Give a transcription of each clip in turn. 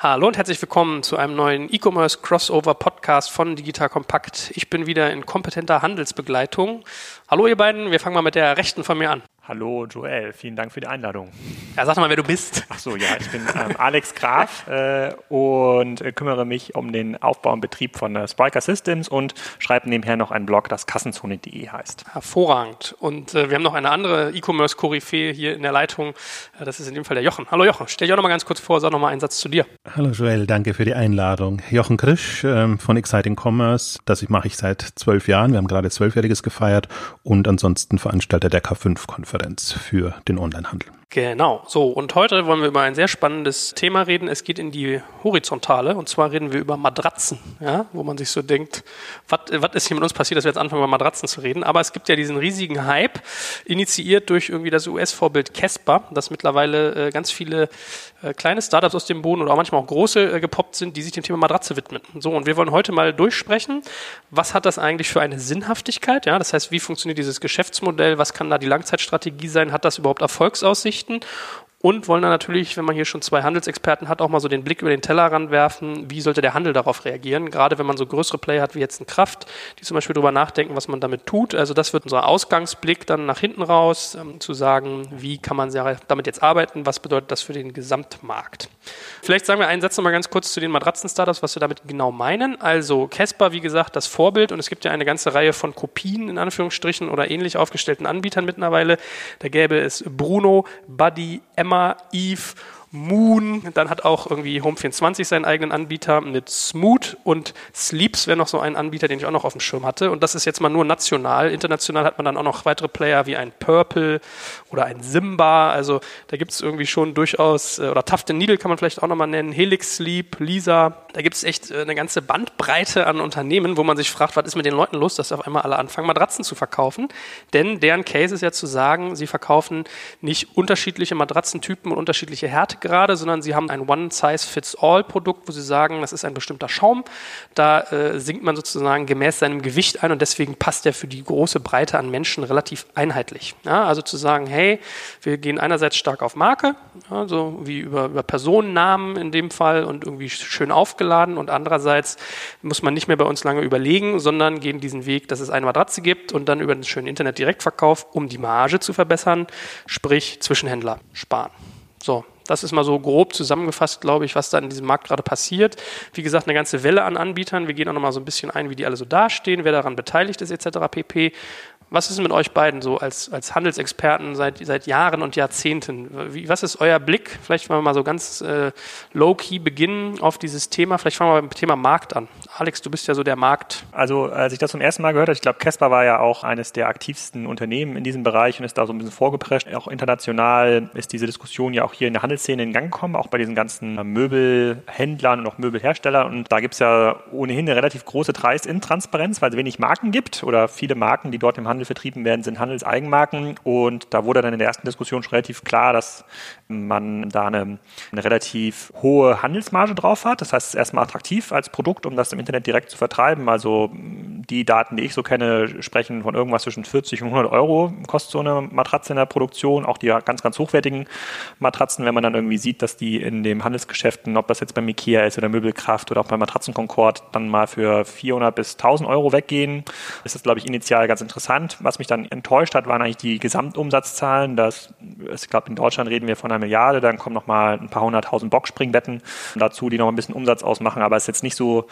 Hallo und herzlich willkommen zu einem neuen E-Commerce Crossover Podcast von Digital Compact. Ich bin wieder in kompetenter Handelsbegleitung. Hallo ihr beiden, wir fangen mal mit der rechten von mir an. Hallo Joel, vielen Dank für die Einladung. Ja, sag mal, wer du bist. Ach so, ja, ich bin ähm, Alex Graf äh, und äh, kümmere mich um den Aufbau und Betrieb von äh, Spriker Systems und schreibe nebenher noch einen Blog, das kassenzone.de heißt. Hervorragend. Und äh, wir haben noch eine andere E-Commerce-Koryphäe hier in der Leitung. Äh, das ist in dem Fall der Jochen. Hallo Jochen, stell dich auch noch mal ganz kurz vor, sag noch mal einen Satz zu dir. Hallo Joel, danke für die Einladung. Jochen Krisch ähm, von Exciting Commerce. Das mache ich seit zwölf Jahren. Wir haben gerade zwölfjähriges gefeiert und ansonsten Veranstalter der K5-Konferenz. Konferenz für den Onlinehandel. Genau, so und heute wollen wir über ein sehr spannendes Thema reden. Es geht in die Horizontale und zwar reden wir über Matratzen, ja, wo man sich so denkt, was ist hier mit uns passiert, dass wir jetzt anfangen über Matratzen zu reden. Aber es gibt ja diesen riesigen Hype, initiiert durch irgendwie das US-Vorbild Casper, dass mittlerweile äh, ganz viele äh, kleine Startups aus dem Boden oder auch manchmal auch große äh, gepoppt sind, die sich dem Thema Matratze widmen. So und wir wollen heute mal durchsprechen, was hat das eigentlich für eine Sinnhaftigkeit? Ja, das heißt, wie funktioniert dieses Geschäftsmodell? Was kann da die Langzeitstrategie sein? Hat das überhaupt Erfolgsaussichten? Berichten und wollen dann natürlich, wenn man hier schon zwei Handelsexperten hat, auch mal so den Blick über den Tellerrand werfen, wie sollte der Handel darauf reagieren, gerade wenn man so größere Player hat wie jetzt ein Kraft, die zum Beispiel darüber nachdenken, was man damit tut. Also das wird unser Ausgangsblick dann nach hinten raus, ähm, zu sagen, wie kann man damit jetzt arbeiten, was bedeutet das für den Gesamtmarkt. Vielleicht sagen wir einen Satz nochmal ganz kurz zu den Matratzen-Startups, was wir damit genau meinen. Also Casper, wie gesagt, das Vorbild und es gibt ja eine ganze Reihe von Kopien in Anführungsstrichen oder ähnlich aufgestellten Anbietern mittlerweile. Da gäbe es Bruno, Buddy, Emma, Eve Moon, dann hat auch irgendwie Home24 seinen eigenen Anbieter mit Smoot und Sleeps wäre noch so ein Anbieter, den ich auch noch auf dem Schirm hatte. Und das ist jetzt mal nur national. International hat man dann auch noch weitere Player wie ein Purple oder ein Simba. Also da gibt es irgendwie schon durchaus, äh, oder Tufted Needle kann man vielleicht auch nochmal nennen, Helix Sleep, Lisa. Da gibt es echt äh, eine ganze Bandbreite an Unternehmen, wo man sich fragt, was ist mit den Leuten los, dass auf einmal alle anfangen, Matratzen zu verkaufen. Denn deren Case ist ja zu sagen, sie verkaufen nicht unterschiedliche Matratzentypen und unterschiedliche Härte gerade, sondern sie haben ein One-Size-Fits-All-Produkt, wo sie sagen, das ist ein bestimmter Schaum. Da äh, sinkt man sozusagen gemäß seinem Gewicht ein und deswegen passt der für die große Breite an Menschen relativ einheitlich. Ja, also zu sagen, hey, wir gehen einerseits stark auf Marke, also wie über, über Personennamen in dem Fall und irgendwie schön aufgeladen und andererseits muss man nicht mehr bei uns lange überlegen, sondern gehen diesen Weg, dass es eine Matratze gibt und dann über den schönen Internetdirektverkauf, um die Marge zu verbessern, sprich Zwischenhändler sparen. So, das ist mal so grob zusammengefasst, glaube ich, was da in diesem Markt gerade passiert. Wie gesagt, eine ganze Welle an Anbietern. Wir gehen auch noch mal so ein bisschen ein, wie die alle so dastehen, wer daran beteiligt ist, etc. pp. Was ist mit euch beiden so als, als Handelsexperten seit, seit Jahren und Jahrzehnten? Wie, was ist euer Blick? Vielleicht wollen wir mal so ganz äh, low-key beginnen auf dieses Thema. Vielleicht fangen wir beim Thema Markt an. Alex, du bist ja so der Markt. Also, als ich das zum ersten Mal gehört habe, ich glaube, Casper war ja auch eines der aktivsten Unternehmen in diesem Bereich und ist da so ein bisschen vorgeprescht. Auch international ist diese Diskussion ja auch hier in der Handelsszene in Gang gekommen, auch bei diesen ganzen Möbelhändlern und auch Möbelherstellern. Und da gibt es ja ohnehin eine relativ große Preisintransparenz, weil es wenig Marken gibt oder viele Marken, die dort im Handel Handel vertrieben werden, sind Handelseigenmarken. Und da wurde dann in der ersten Diskussion schon relativ klar, dass man da eine, eine relativ hohe Handelsmarge drauf hat. Das heißt, es ist erstmal attraktiv als Produkt, um das im Internet direkt zu vertreiben. Also die Daten, die ich so kenne, sprechen von irgendwas zwischen 40 und 100 Euro kostet so eine Matratze in der Produktion. Auch die ganz, ganz hochwertigen Matratzen, wenn man dann irgendwie sieht, dass die in den Handelsgeschäften, ob das jetzt beim Ikea ist oder Möbelkraft oder auch beim Matratzenkonkord, dann mal für 400 bis 1000 Euro weggehen, ist das, glaube ich, initial ganz interessant. Was mich dann enttäuscht hat, waren eigentlich die Gesamtumsatzzahlen. Das, ich glaube, in Deutschland reden wir von einer Milliarde, dann kommen nochmal ein paar hunderttausend Boxspringbetten dazu, die noch ein bisschen Umsatz ausmachen, aber es ist jetzt nicht so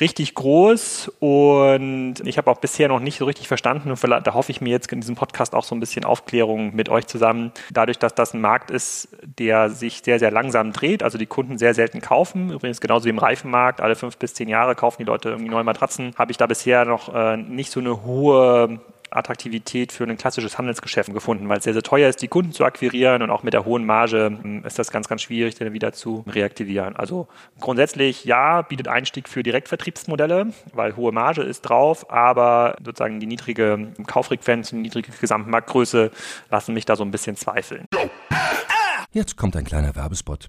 richtig groß und ich habe auch bisher noch nicht so richtig verstanden und da hoffe ich mir jetzt in diesem Podcast auch so ein bisschen Aufklärung mit euch zusammen. Dadurch, dass das ein Markt ist, der sich sehr, sehr langsam dreht, also die Kunden sehr selten kaufen, übrigens genauso wie im Reifenmarkt, alle fünf bis zehn Jahre kaufen die Leute irgendwie neue Matratzen, habe ich da bisher noch äh, nicht so eine hohe Attraktivität für ein klassisches Handelsgeschäft gefunden, weil es sehr, sehr teuer ist, die Kunden zu akquirieren und auch mit der hohen Marge hm, ist das ganz, ganz schwierig, dann wieder zu reaktivieren. Also grundsätzlich ja, bietet Einstieg für Direktvertriebsmodelle, weil hohe Marge ist drauf, aber sozusagen die niedrige Kauffrequenz und die niedrige Gesamtmarktgröße lassen mich da so ein bisschen zweifeln. Jetzt kommt ein kleiner Werbespot.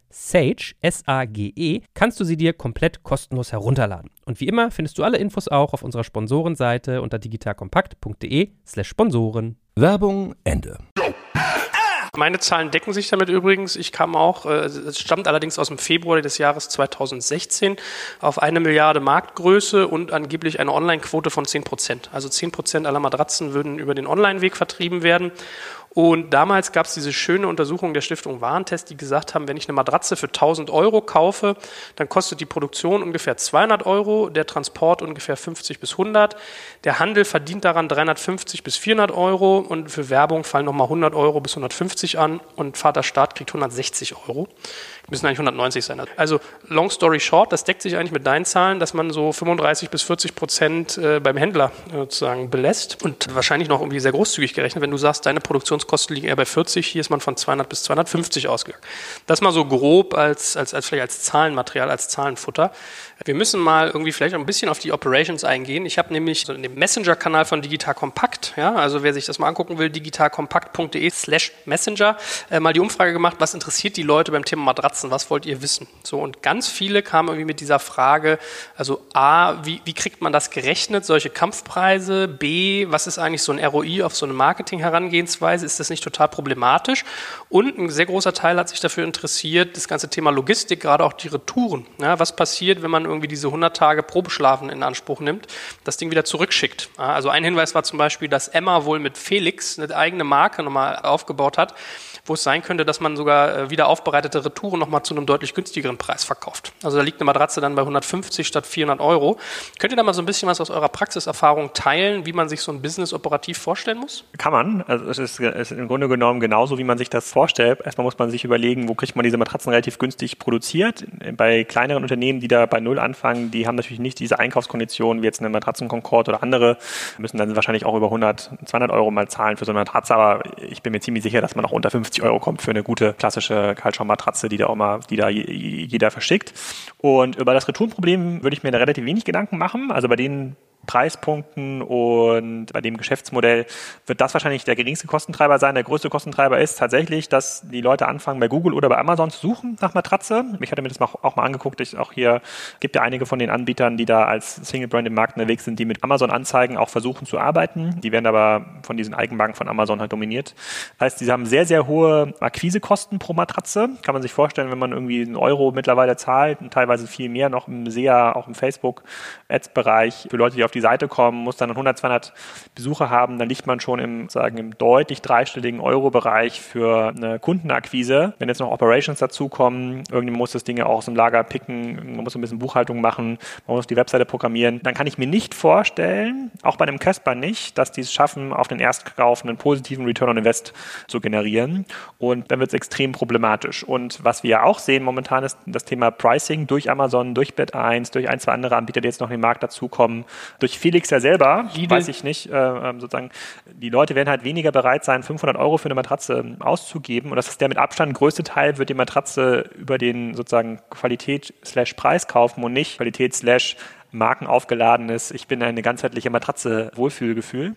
Sage, S-A-G-E, kannst du sie dir komplett kostenlos herunterladen. Und wie immer findest du alle Infos auch auf unserer Sponsorenseite unter digitalkompakt.de slash Sponsoren. Werbung Ende. Meine Zahlen decken sich damit übrigens. Ich kam auch, äh, es stammt allerdings aus dem Februar des Jahres 2016 auf eine Milliarde Marktgröße und angeblich eine Online-Quote von 10 Prozent. Also 10 Prozent aller Matratzen würden über den Online-Weg vertrieben werden. Und damals gab es diese schöne Untersuchung der Stiftung Warentest, die gesagt haben, wenn ich eine Matratze für 1000 Euro kaufe, dann kostet die Produktion ungefähr 200 Euro, der Transport ungefähr 50 bis 100. Der Handel verdient daran 350 bis 400 Euro und für Werbung fallen nochmal 100 Euro bis 150 an und Vaterstaat kriegt 160 Euro müssen eigentlich 190 sein. Also long story short, das deckt sich eigentlich mit deinen Zahlen, dass man so 35 bis 40 Prozent äh, beim Händler sozusagen belässt und wahrscheinlich noch irgendwie sehr großzügig gerechnet, wenn du sagst, deine Produktionskosten liegen eher bei 40, hier ist man von 200 bis 250 ausgegangen. Das mal so grob als, als, als vielleicht als Zahlenmaterial, als Zahlenfutter. Wir müssen mal irgendwie vielleicht ein bisschen auf die Operations eingehen. Ich habe nämlich so in dem Messenger-Kanal von Digital Compact, ja, also wer sich das mal angucken will, digitalkompakt.de slash Messenger, äh, mal die Umfrage gemacht, was interessiert die Leute beim Thema Matratzen, was wollt ihr wissen? So, und ganz viele kamen irgendwie mit dieser Frage, also A, wie, wie kriegt man das gerechnet, solche Kampfpreise? B, was ist eigentlich so ein ROI auf so eine Marketing-Herangehensweise? Ist das nicht total problematisch? Und ein sehr großer Teil hat sich dafür interessiert, das ganze Thema Logistik, gerade auch die Retouren. Ja, was passiert, wenn man irgendwie diese 100 Tage Probeschlafen in Anspruch nimmt, das Ding wieder zurückschickt. Also ein Hinweis war zum Beispiel, dass Emma wohl mit Felix eine eigene Marke nochmal aufgebaut hat, wo es sein könnte, dass man sogar äh, wieder aufbereitete Retouren nochmal zu einem deutlich günstigeren Preis verkauft. Also da liegt eine Matratze dann bei 150 statt 400 Euro. Könnt ihr da mal so ein bisschen was aus eurer Praxiserfahrung teilen, wie man sich so ein Business operativ vorstellen muss? Kann man. Also es ist, es ist im Grunde genommen genauso, wie man sich das vorstellt. Erstmal muss man sich überlegen, wo kriegt man diese Matratzen relativ günstig produziert. Bei kleineren Unternehmen, die da bei Null anfangen, die haben natürlich nicht diese Einkaufskonditionen wie jetzt eine Matratzen Concord oder andere, müssen dann wahrscheinlich auch über 100, 200 Euro mal zahlen für so eine Matratze, aber ich bin mir ziemlich sicher, dass man auch unter 50 50 Euro kommt für eine gute klassische Kaltschaummatratze, die da auch mal, die da jeder verschickt. Und über das Retourenproblem würde ich mir da relativ wenig Gedanken machen. Also bei den Preispunkten und bei dem Geschäftsmodell wird das wahrscheinlich der geringste Kostentreiber sein. Der größte Kostentreiber ist tatsächlich, dass die Leute anfangen, bei Google oder bei Amazon zu suchen nach Matratze. Ich hatte mir das auch mal angeguckt. Ich auch hier gibt ja einige von den Anbietern, die da als Single Brand im Markt unterwegs sind, die mit Amazon-Anzeigen auch versuchen zu arbeiten. Die werden aber von diesen Eigenmarken von Amazon halt dominiert. Das heißt, die haben sehr, sehr hohe Akquisekosten pro Matratze. Kann man sich vorstellen, wenn man irgendwie einen Euro mittlerweile zahlt und teilweise viel mehr noch im SEA, auch im Facebook-Ads-Bereich für Leute, die auf auf die Seite kommen, muss dann 100, 200 Besucher haben, dann liegt man schon im, sagen, im deutlich dreistelligen Euro-Bereich für eine Kundenakquise. Wenn jetzt noch Operations dazukommen, irgendjemand muss das Ding ja auch aus dem Lager picken, man muss ein bisschen Buchhaltung machen, man muss die Webseite programmieren, dann kann ich mir nicht vorstellen, auch bei einem Casper nicht, dass die es schaffen, auf den Erstkauf einen positiven Return on Invest zu generieren. Und dann wird es extrem problematisch. Und was wir auch sehen momentan ist das Thema Pricing durch Amazon, durch Bet1, durch ein, zwei andere Anbieter, die jetzt noch in den Markt dazukommen, durch Felix ja selber, Lidl. weiß ich nicht, äh, ähm, sozusagen, die Leute werden halt weniger bereit sein, 500 Euro für eine Matratze ähm, auszugeben. Und das ist der mit Abstand größte Teil, wird die Matratze über den sozusagen Qualität slash Preis kaufen und nicht Qualität slash markenaufgeladenes, ich bin eine ganzheitliche Matratze Wohlfühlgefühl.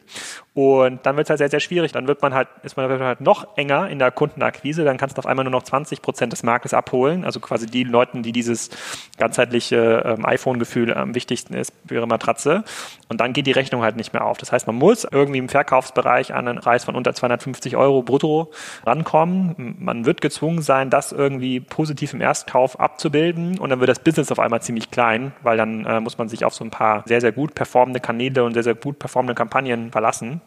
Und dann wird es halt sehr, sehr schwierig. Dann wird man halt, ist man halt noch enger in der Kundenakquise. Dann kannst du auf einmal nur noch 20 Prozent des Marktes abholen. Also quasi die Leute, die dieses ganzheitliche ähm, iPhone-Gefühl am wichtigsten ist für ihre Matratze. Und dann geht die Rechnung halt nicht mehr auf. Das heißt, man muss irgendwie im Verkaufsbereich an einen Preis von unter 250 Euro brutto rankommen. Man wird gezwungen sein, das irgendwie positiv im Erstkauf abzubilden. Und dann wird das Business auf einmal ziemlich klein, weil dann äh, muss man sich auf so ein paar sehr, sehr gut performende Kanäle und sehr, sehr gut performende Kampagnen verlassen.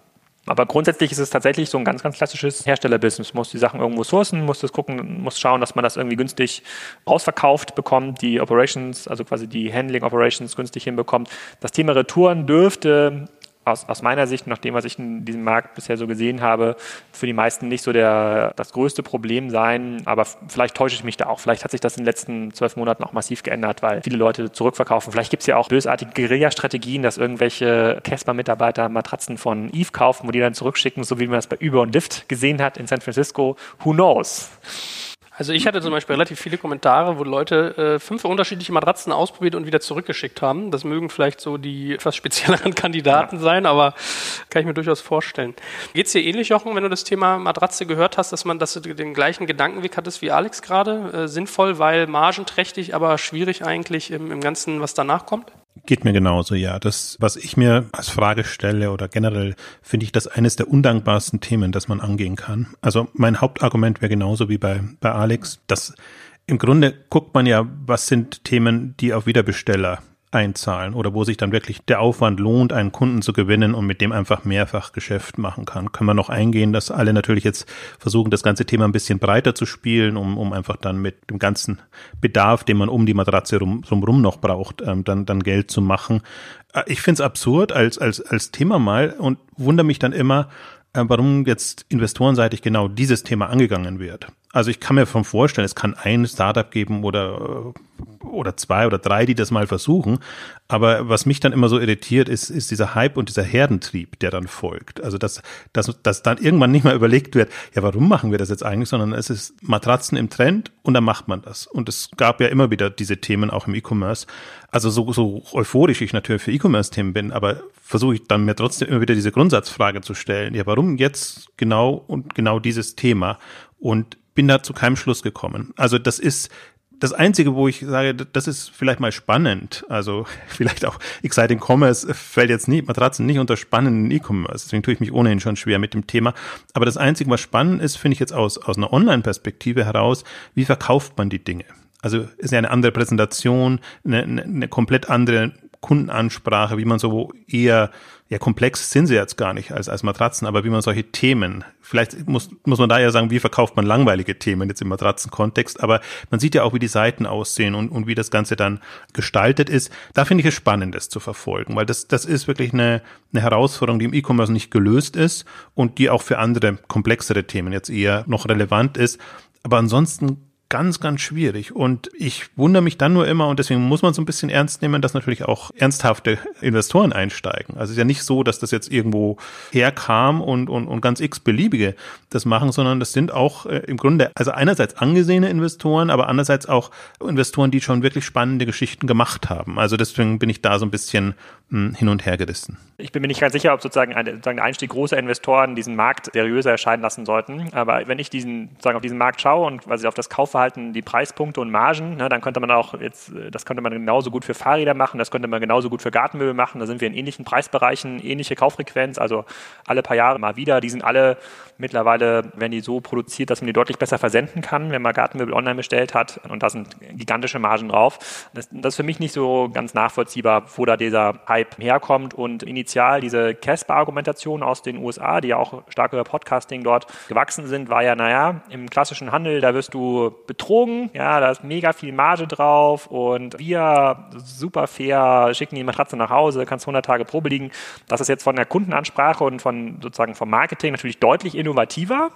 Aber grundsätzlich ist es tatsächlich so ein ganz, ganz klassisches Herstellerbusiness. Muss die Sachen irgendwo sourcen, muss das gucken, muss schauen, dass man das irgendwie günstig ausverkauft bekommt, die Operations, also quasi die Handling Operations günstig hinbekommt. Das Thema Retouren dürfte aus, aus meiner Sicht, nach dem, was ich in diesem Markt bisher so gesehen habe, für die meisten nicht so der, das größte Problem sein. Aber vielleicht täusche ich mich da auch. Vielleicht hat sich das in den letzten zwölf Monaten auch massiv geändert, weil viele Leute zurückverkaufen. Vielleicht gibt es ja auch bösartige Guerilla-Strategien, dass irgendwelche Casper-Mitarbeiter Matratzen von Eve kaufen, wo die dann zurückschicken, so wie man das bei Uber und Lyft gesehen hat in San Francisco. Who knows? Also ich hatte zum Beispiel relativ viele Kommentare, wo Leute äh, fünf unterschiedliche Matratzen ausprobiert und wieder zurückgeschickt haben. Das mögen vielleicht so die etwas spezielleren Kandidaten ja. sein, aber kann ich mir durchaus vorstellen. Geht es dir ähnlich, Jochen, wenn du das Thema Matratze gehört hast, dass man, dass du den gleichen Gedankenweg hattest wie Alex gerade? Äh, sinnvoll, weil margenträchtig, aber schwierig eigentlich im, im Ganzen, was danach kommt? Geht mir genauso, ja. Das, was ich mir als Frage stelle oder generell finde ich das eines der undankbarsten Themen, das man angehen kann. Also mein Hauptargument wäre genauso wie bei, bei Alex, dass im Grunde guckt man ja, was sind Themen, die auf Wiederbesteller einzahlen oder wo sich dann wirklich der Aufwand lohnt, einen Kunden zu gewinnen und mit dem einfach mehrfach Geschäft machen kann. Können wir noch eingehen, dass alle natürlich jetzt versuchen, das ganze Thema ein bisschen breiter zu spielen, um, um einfach dann mit dem ganzen Bedarf, den man um die Matratze rum, drumrum noch braucht, ähm, dann, dann Geld zu machen. Äh, ich finde es absurd als, als, als Thema mal und wundere mich dann immer, äh, warum jetzt investorenseitig genau dieses Thema angegangen wird. Also ich kann mir vom vorstellen, es kann ein Startup geben oder, oder zwei oder drei, die das mal versuchen. Aber was mich dann immer so irritiert, ist, ist dieser Hype und dieser Herdentrieb, der dann folgt. Also dass, dass, dass dann irgendwann nicht mehr überlegt wird, ja, warum machen wir das jetzt eigentlich, sondern es ist Matratzen im Trend und dann macht man das. Und es gab ja immer wieder diese Themen auch im E-Commerce. Also so, so euphorisch ich natürlich für E-Commerce-Themen bin, aber versuche ich dann mir trotzdem immer wieder diese Grundsatzfrage zu stellen. Ja, warum jetzt genau und genau dieses Thema? Und bin da zu keinem Schluss gekommen. Also das ist das Einzige, wo ich sage, das ist vielleicht mal spannend. Also vielleicht auch Exciting Commerce fällt jetzt nicht, Matratzen nicht unter spannenden E-Commerce. Deswegen tue ich mich ohnehin schon schwer mit dem Thema. Aber das Einzige, was spannend ist, finde ich jetzt aus, aus einer Online-Perspektive heraus, wie verkauft man die Dinge? Also ist ja eine andere Präsentation, eine, eine, eine komplett andere Kundenansprache, wie man so eher, ja, komplex sind sie jetzt gar nicht als, als Matratzen, aber wie man solche Themen, vielleicht muss, muss man da ja sagen, wie verkauft man langweilige Themen jetzt im Matratzenkontext, aber man sieht ja auch, wie die Seiten aussehen und, und wie das Ganze dann gestaltet ist. Da finde ich es spannend, das zu verfolgen, weil das, das ist wirklich eine, eine Herausforderung, die im E-Commerce nicht gelöst ist und die auch für andere komplexere Themen jetzt eher noch relevant ist. Aber ansonsten ganz, ganz schwierig. Und ich wundere mich dann nur immer, und deswegen muss man so ein bisschen ernst nehmen, dass natürlich auch ernsthafte Investoren einsteigen. Also es ist ja nicht so, dass das jetzt irgendwo herkam und, und, und ganz x-beliebige das machen, sondern das sind auch äh, im Grunde, also einerseits angesehene Investoren, aber andererseits auch Investoren, die schon wirklich spannende Geschichten gemacht haben. Also deswegen bin ich da so ein bisschen mh, hm, hin und her gerissen. Ich bin mir nicht ganz sicher, ob sozusagen, ein, sozusagen der Einstieg großer Investoren diesen Markt seriöser erscheinen lassen sollten. Aber wenn ich diesen, sozusagen auf diesen Markt schaue und quasi auf das Kauf Kaufverhalten die Preispunkte und Margen. Ne, dann könnte man auch jetzt, das könnte man genauso gut für Fahrräder machen, das könnte man genauso gut für Gartenmöbel machen. Da sind wir in ähnlichen Preisbereichen, ähnliche Kauffrequenz, also alle paar Jahre mal wieder. Die sind alle mittlerweile, werden die so produziert, dass man die deutlich besser versenden kann, wenn man Gartenmöbel online bestellt hat. Und da sind gigantische Margen drauf. Das, das ist für mich nicht so ganz nachvollziehbar, wo da dieser Hype herkommt. Und initial diese Casper-Argumentation aus den USA, die ja auch stark über Podcasting dort gewachsen sind, war ja, naja, im klassischen Handel, da wirst du betrogen, ja, da ist mega viel Marge drauf und wir super fair schicken die Matratze nach Hause, kannst 100 Tage Probe liegen. Das ist jetzt von der Kundenansprache und von sozusagen vom Marketing natürlich deutlich innovativer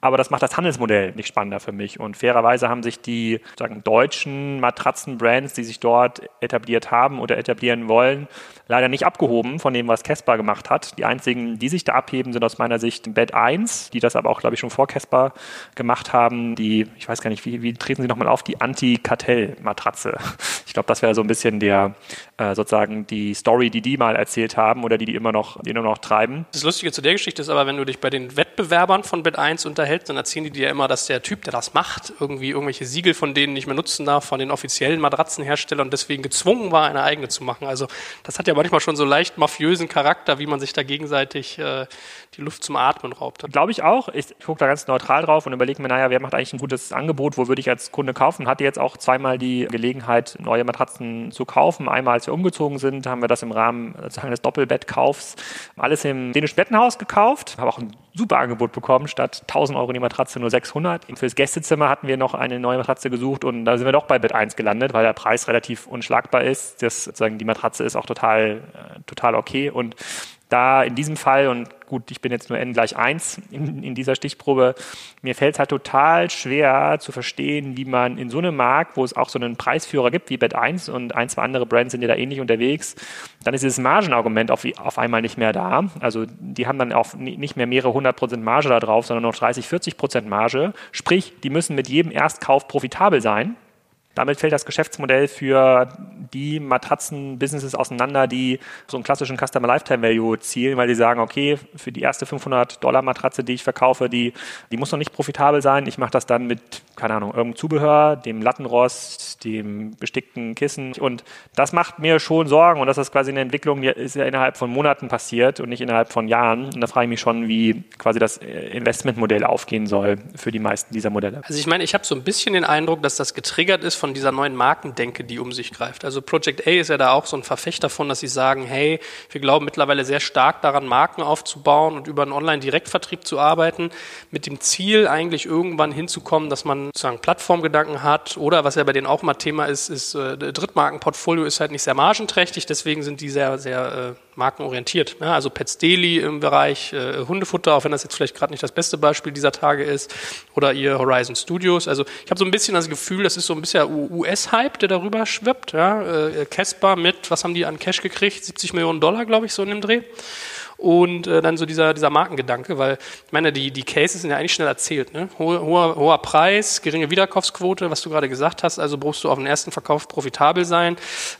aber das macht das Handelsmodell nicht spannender für mich. Und fairerweise haben sich die sagen, deutschen Matratzenbrands, die sich dort etabliert haben oder etablieren wollen, leider nicht abgehoben von dem, was Casper gemacht hat. Die einzigen, die sich da abheben, sind aus meiner Sicht Bed 1, die das aber auch, glaube ich, schon vor Casper gemacht haben. Die, ich weiß gar nicht, wie, wie treten sie nochmal auf, die Anti-Kartell-Matratze. Ich glaube, das wäre so ein bisschen der, äh, sozusagen die Story, die die mal erzählt haben oder die die immer noch, die immer noch treiben. Das Lustige zu der Geschichte ist aber, wenn du dich bei den Wettbewerbern von Bed 1 unterhältst, dann erzählen die dir immer, dass der Typ, der das macht, irgendwie irgendwelche Siegel von denen nicht mehr nutzen darf, von den offiziellen Matratzenherstellern und deswegen gezwungen war, eine eigene zu machen. Also das hat ja manchmal schon so leicht mafiösen Charakter, wie man sich da gegenseitig äh, die Luft zum Atmen raubt. Glaube ich auch. Ich, gucke da ganz neutral drauf und überlege mir, naja, wer macht eigentlich ein gutes Angebot, wo würde ich als Kunde kaufen? Hatte jetzt auch zweimal die Gelegenheit, neue Matratzen zu kaufen. Einmal, als wir umgezogen sind, haben wir das im Rahmen sozusagen des Doppelbettkaufs alles im dänischen Bettenhaus gekauft. Habe auch ein super Angebot bekommen. Statt 1000 Euro die Matratze nur 600. Fürs Gästezimmer hatten wir noch eine neue Matratze gesucht und da sind wir doch bei Bett 1 gelandet, weil der Preis relativ unschlagbar ist. Das, sozusagen, die Matratze ist auch total, äh, total okay und da in diesem Fall, und gut, ich bin jetzt nur n gleich 1 in, in dieser Stichprobe, mir fällt es halt total schwer zu verstehen, wie man in so einem Markt, wo es auch so einen Preisführer gibt wie Bett 1 und ein, zwei andere Brands sind ja da ähnlich unterwegs, dann ist dieses Margenargument auf, auf einmal nicht mehr da. Also die haben dann auch nicht mehr mehrere hundert Prozent Marge da drauf, sondern noch 30, 40 Prozent Marge. Sprich, die müssen mit jedem Erstkauf profitabel sein. Damit fällt das Geschäftsmodell für die Matratzen-Businesses auseinander, die so einen klassischen Customer Lifetime Value zielen, weil die sagen, okay, für die erste 500 Dollar Matratze, die ich verkaufe, die, die muss noch nicht profitabel sein. Ich mache das dann mit, keine Ahnung, irgendeinem Zubehör, dem Lattenrost, dem bestickten Kissen. Und das macht mir schon Sorgen. Und das ist quasi eine Entwicklung, die ist ja innerhalb von Monaten passiert und nicht innerhalb von Jahren. Und da frage ich mich schon, wie quasi das Investmentmodell aufgehen soll für die meisten dieser Modelle. Also ich meine, ich habe so ein bisschen den Eindruck, dass das getriggert ist von dieser neuen Markendenke, die um sich greift. Also Project A ist ja da auch so ein Verfechter davon, dass sie sagen, hey, wir glauben mittlerweile sehr stark daran, Marken aufzubauen und über einen Online-Direktvertrieb zu arbeiten, mit dem Ziel eigentlich irgendwann hinzukommen, dass man sozusagen Plattformgedanken hat oder was ja bei denen auch mal Thema ist, ist äh, Drittmarkenportfolio ist halt nicht sehr margenträchtig, deswegen sind die sehr, sehr äh, markenorientiert. Ja, also Pets Daily im Bereich äh, Hundefutter, auch wenn das jetzt vielleicht gerade nicht das beste Beispiel dieser Tage ist, oder ihr Horizon Studios. Also ich habe so ein bisschen das Gefühl, das ist so ein bisschen US-Hype, der darüber schwippt. Ja, äh, Casper mit, was haben die an Cash gekriegt? 70 Millionen Dollar, glaube ich, so in dem Dreh und äh, dann so dieser, dieser Markengedanke, weil ich meine, die, die Cases sind ja eigentlich schnell erzählt. Ne? Hoher, hoher, Preis, geringe Wiederkaufsquote, was du gerade gesagt hast, also brauchst du auf den ersten Verkauf profitabel sein.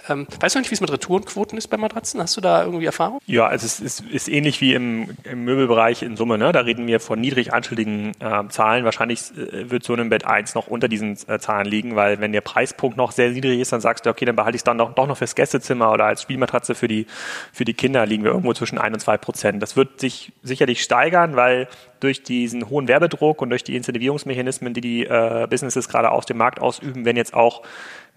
Ähm, weißt du nicht, wie es mit Retourenquoten ist bei Matratzen? Hast du da irgendwie Erfahrung? Ja, also es ist, ist ähnlich wie im, im Möbelbereich in Summe. Ne? Da reden wir von niedrig einstelligen äh, Zahlen. Wahrscheinlich äh, wird so ein Bett 1 noch unter diesen äh, Zahlen liegen, weil wenn der Preispunkt noch sehr niedrig ist, dann sagst du, okay, dann behalte ich es dann doch, doch noch fürs Gästezimmer oder als Spielmatratze für die, für die Kinder liegen wir irgendwo zwischen 1 und 2 Prozent. Prozent. Das wird sich sicherlich steigern, weil durch diesen hohen Werbedruck und durch die Incentivierungsmechanismen, die die äh, Businesses gerade aus dem Markt ausüben, wenn jetzt auch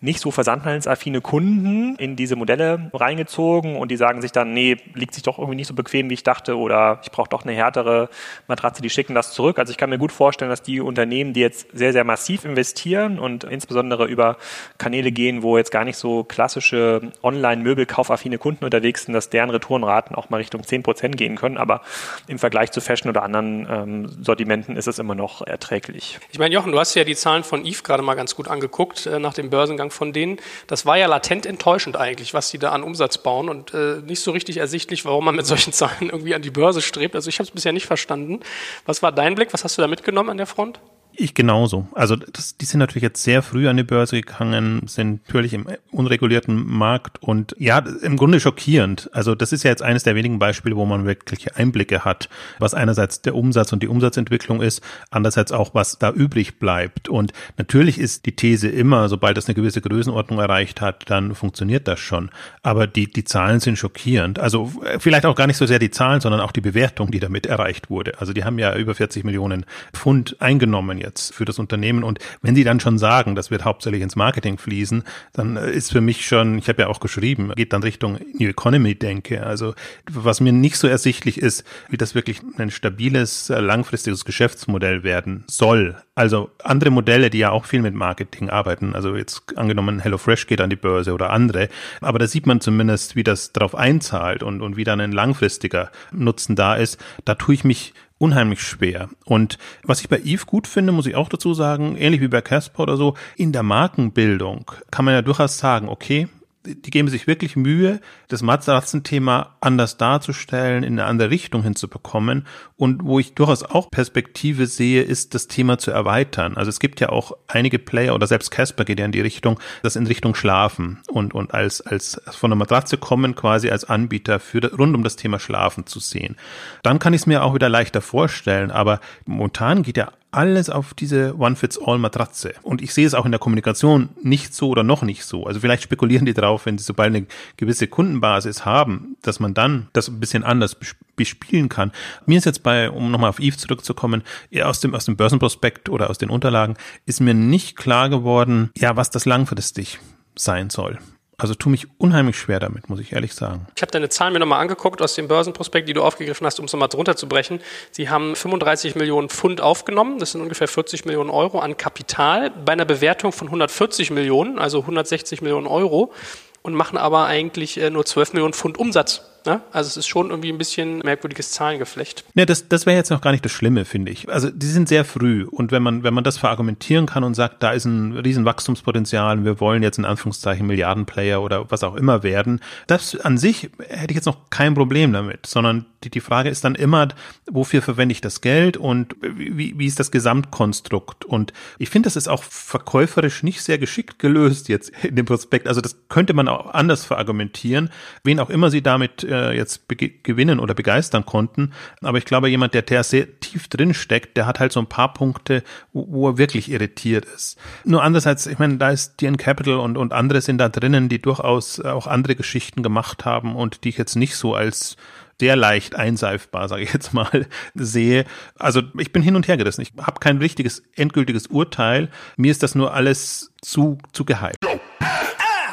nicht so versandhandelsaffine Kunden in diese Modelle reingezogen und die sagen sich dann, nee, liegt sich doch irgendwie nicht so bequem, wie ich dachte oder ich brauche doch eine härtere Matratze, die schicken das zurück. Also ich kann mir gut vorstellen, dass die Unternehmen, die jetzt sehr, sehr massiv investieren und insbesondere über Kanäle gehen, wo jetzt gar nicht so klassische Online-Möbelkaufaffine Kunden unterwegs sind, dass deren Retourenraten auch mal Richtung 10 Prozent gehen können. Aber im Vergleich zu Fashion oder anderen ähm, Sortimenten ist es immer noch erträglich. Ich meine, Jochen, du hast ja die Zahlen von Eve gerade mal ganz gut angeguckt äh, nach dem Börsengang von denen. Das war ja latent enttäuschend eigentlich, was die da an Umsatz bauen und äh, nicht so richtig ersichtlich, warum man mit solchen Zahlen irgendwie an die Börse strebt. Also ich habe es bisher nicht verstanden. Was war dein Blick? Was hast du da mitgenommen an der Front? Ich genauso. Also das, die sind natürlich jetzt sehr früh an die Börse gegangen, sind natürlich im unregulierten Markt und ja, im Grunde schockierend. Also das ist ja jetzt eines der wenigen Beispiele, wo man wirkliche Einblicke hat, was einerseits der Umsatz und die Umsatzentwicklung ist, andererseits auch, was da übrig bleibt. Und natürlich ist die These immer, sobald das eine gewisse Größenordnung erreicht hat, dann funktioniert das schon. Aber die, die Zahlen sind schockierend. Also vielleicht auch gar nicht so sehr die Zahlen, sondern auch die Bewertung, die damit erreicht wurde. Also die haben ja über 40 Millionen Pfund eingenommen jetzt für das Unternehmen. Und wenn Sie dann schon sagen, das wird hauptsächlich ins Marketing fließen, dann ist für mich schon, ich habe ja auch geschrieben, geht dann Richtung New Economy denke. Also was mir nicht so ersichtlich ist, wie das wirklich ein stabiles, langfristiges Geschäftsmodell werden soll. Also andere Modelle, die ja auch viel mit Marketing arbeiten, also jetzt angenommen HelloFresh geht an die Börse oder andere, aber da sieht man zumindest, wie das darauf einzahlt und, und wie dann ein langfristiger Nutzen da ist. Da tue ich mich unheimlich schwer. Und was ich bei Eve gut finde, muss ich auch dazu sagen, ähnlich wie bei Casper oder so, in der Markenbildung kann man ja durchaus sagen, okay, die geben sich wirklich Mühe, das Matratzenthema anders darzustellen, in eine andere Richtung hinzubekommen. Und wo ich durchaus auch Perspektive sehe, ist das Thema zu erweitern. Also es gibt ja auch einige Player oder selbst Casper geht ja in die Richtung, das in Richtung Schlafen und, und als, als von der Matratze kommen quasi als Anbieter für rund um das Thema Schlafen zu sehen. Dann kann ich es mir auch wieder leichter vorstellen, aber momentan geht ja alles auf diese One-Fits-All-Matratze. Und ich sehe es auch in der Kommunikation nicht so oder noch nicht so. Also vielleicht spekulieren die drauf, wenn sie sobald eine gewisse Kundenbasis haben, dass man dann das ein bisschen anders bespielen kann. Mir ist jetzt bei, um nochmal auf Eve zurückzukommen, eher aus dem, aus dem Börsenprospekt oder aus den Unterlagen, ist mir nicht klar geworden, ja, was das langfristig sein soll. Also tu mich unheimlich schwer damit, muss ich ehrlich sagen. Ich habe deine Zahlen mir nochmal angeguckt aus dem Börsenprospekt, die du aufgegriffen hast, um es nochmal drunter zu brechen. Sie haben 35 Millionen Pfund aufgenommen, das sind ungefähr 40 Millionen Euro an Kapital bei einer Bewertung von 140 Millionen, also 160 Millionen Euro und machen aber eigentlich äh, nur 12 Millionen Pfund Umsatz. Ne? Also es ist schon irgendwie ein bisschen merkwürdiges Zahlengeflecht. Ja, das, das wäre jetzt noch gar nicht das Schlimme, finde ich. Also die sind sehr früh und wenn man, wenn man das verargumentieren kann und sagt, da ist ein riesen Wachstumspotenzial und wir wollen jetzt in Anführungszeichen Milliardenplayer oder was auch immer werden, das an sich hätte ich jetzt noch kein Problem damit, sondern die, die Frage ist dann immer, wofür verwende ich das Geld und wie, wie ist das Gesamtkonstrukt? Und ich finde, das ist auch verkäuferisch nicht sehr geschickt gelöst jetzt in dem Prospekt. Also das könnte man auch anders verargumentieren, wen auch immer sie damit äh, jetzt gewinnen oder begeistern konnten. Aber ich glaube, jemand, der, sehr tief drin steckt, der hat halt so ein paar Punkte, wo, wo er wirklich irritiert ist. Nur andererseits, ich meine, da ist DN Capital und, und andere sind da drinnen, die durchaus auch andere Geschichten gemacht haben und die ich jetzt nicht so als sehr leicht einseifbar, sage ich jetzt mal, sehe. Also ich bin hin und her gerissen. Ich habe kein richtiges, endgültiges Urteil. Mir ist das nur alles zu, zu gehypt.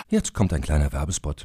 Jetzt kommt ein kleiner Werbespot.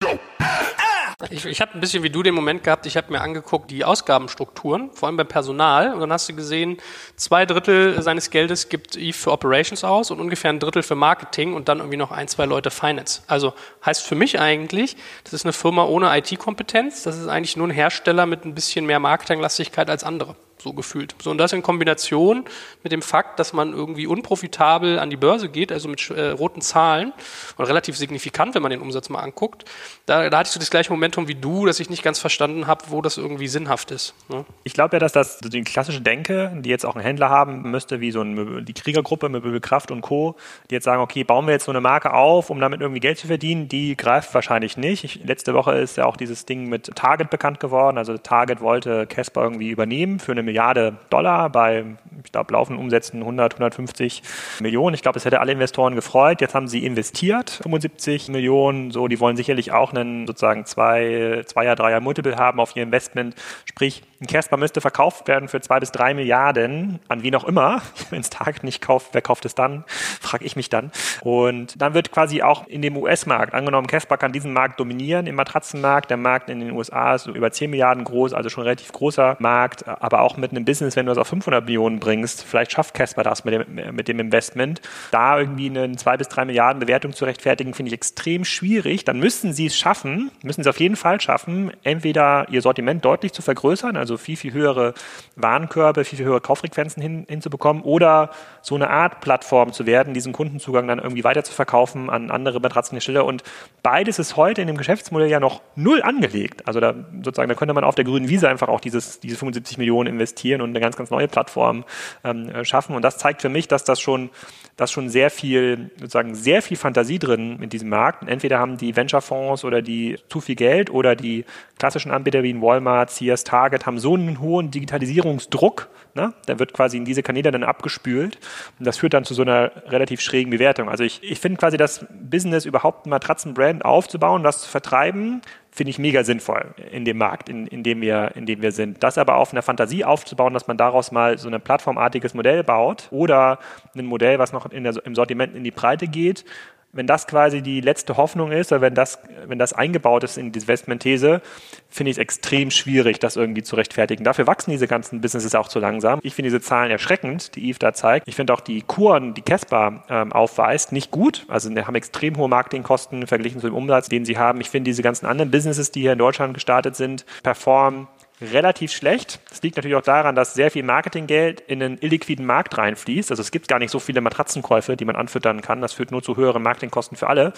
Ich, ich habe ein bisschen wie du den Moment gehabt, ich habe mir angeguckt die Ausgabenstrukturen, vor allem beim Personal. Und dann hast du gesehen, zwei Drittel seines Geldes gibt Eve für Operations aus und ungefähr ein Drittel für Marketing und dann irgendwie noch ein, zwei Leute Finance. Also heißt für mich eigentlich, das ist eine Firma ohne IT-Kompetenz, das ist eigentlich nur ein Hersteller mit ein bisschen mehr Marketinglastigkeit als andere so gefühlt. So, und das in Kombination mit dem Fakt, dass man irgendwie unprofitabel an die Börse geht, also mit äh, roten Zahlen und relativ signifikant, wenn man den Umsatz mal anguckt, da, da hatte ich so das gleiche Momentum wie du, dass ich nicht ganz verstanden habe, wo das irgendwie sinnhaft ist. Ne? Ich glaube ja, dass das die klassische Denke, die jetzt auch ein Händler haben müsste, wie so ein, die Kriegergruppe mit Möbelkraft und Co., die jetzt sagen, okay, bauen wir jetzt so eine Marke auf, um damit irgendwie Geld zu verdienen, die greift wahrscheinlich nicht. Ich, letzte Woche ist ja auch dieses Ding mit Target bekannt geworden. Also Target wollte Casper irgendwie übernehmen für eine Milliarde Dollar bei, ich glaube, laufenden Umsätzen 100, 150 Millionen. Ich glaube, es hätte alle Investoren gefreut. Jetzt haben sie investiert, 75 Millionen. So, die wollen sicherlich auch einen sozusagen zwei, Zweier, Dreier Multiple haben auf ihr Investment. Sprich, ein Casper müsste verkauft werden für zwei bis drei Milliarden an wen auch immer. Wenn es Target nicht kauft, wer kauft es dann? Frage ich mich dann. Und dann wird quasi auch in dem US-Markt, angenommen, Casper kann diesen Markt dominieren im Matratzenmarkt. Der Markt in den USA ist über 10 Milliarden groß, also schon relativ großer Markt, aber auch mit einem Business, wenn du das auf 500 Millionen bringst, vielleicht schafft Casper das mit dem, mit dem Investment, da irgendwie eine zwei bis drei Milliarden Bewertung zu rechtfertigen, finde ich extrem schwierig. Dann müssen sie es schaffen, müssen sie auf jeden Fall schaffen, entweder ihr Sortiment deutlich zu vergrößern, also viel, viel höhere Warenkörbe, viel, viel höhere Kauffrequenzen hin, hinzubekommen oder so eine Art Plattform zu werden, diesen Kundenzugang dann irgendwie weiter zu verkaufen an andere Matratzenhersteller. Und beides ist heute in dem Geschäftsmodell ja noch null angelegt. Also da sozusagen, da könnte man auf der grünen Wiese einfach auch dieses, diese 75 Millionen investieren und eine ganz, ganz neue Plattform ähm, äh, schaffen. Und das zeigt für mich, dass das schon, dass schon sehr viel, sozusagen sehr viel Fantasie drin in diesem Markt. entweder haben die Venture-Fonds oder die zu viel Geld oder die klassischen Anbieter wie Walmart, Sears, Target haben so einen hohen Digitalisierungsdruck, ne? der wird quasi in diese Kanäle dann abgespült und das führt dann zu so einer relativ schrägen Bewertung. Also ich, ich finde quasi das Business überhaupt ein Matratzenbrand aufzubauen, das zu vertreiben, finde ich mega sinnvoll in dem Markt, in, in, dem wir, in dem wir sind. Das aber auf einer Fantasie aufzubauen, dass man daraus mal so ein plattformartiges Modell baut oder ein Modell, was noch der, im Sortiment in die Breite geht, wenn das quasi die letzte Hoffnung ist, oder wenn das, wenn das eingebaut ist in die Investmentthese, finde ich es extrem schwierig, das irgendwie zu rechtfertigen. Dafür wachsen diese ganzen Businesses auch zu langsam. Ich finde diese Zahlen erschreckend, die Eve da zeigt. Ich finde auch die Kuren, die Casper ähm, aufweist, nicht gut. Also die haben extrem hohe Marketingkosten verglichen zu dem Umsatz, den sie haben. Ich finde diese ganzen anderen Businesses, die hier in Deutschland gestartet sind, performen relativ schlecht. Das liegt natürlich auch daran, dass sehr viel Marketinggeld in einen illiquiden Markt reinfließt. Also es gibt gar nicht so viele Matratzenkäufe, die man anfüttern kann. Das führt nur zu höheren Marketingkosten für alle.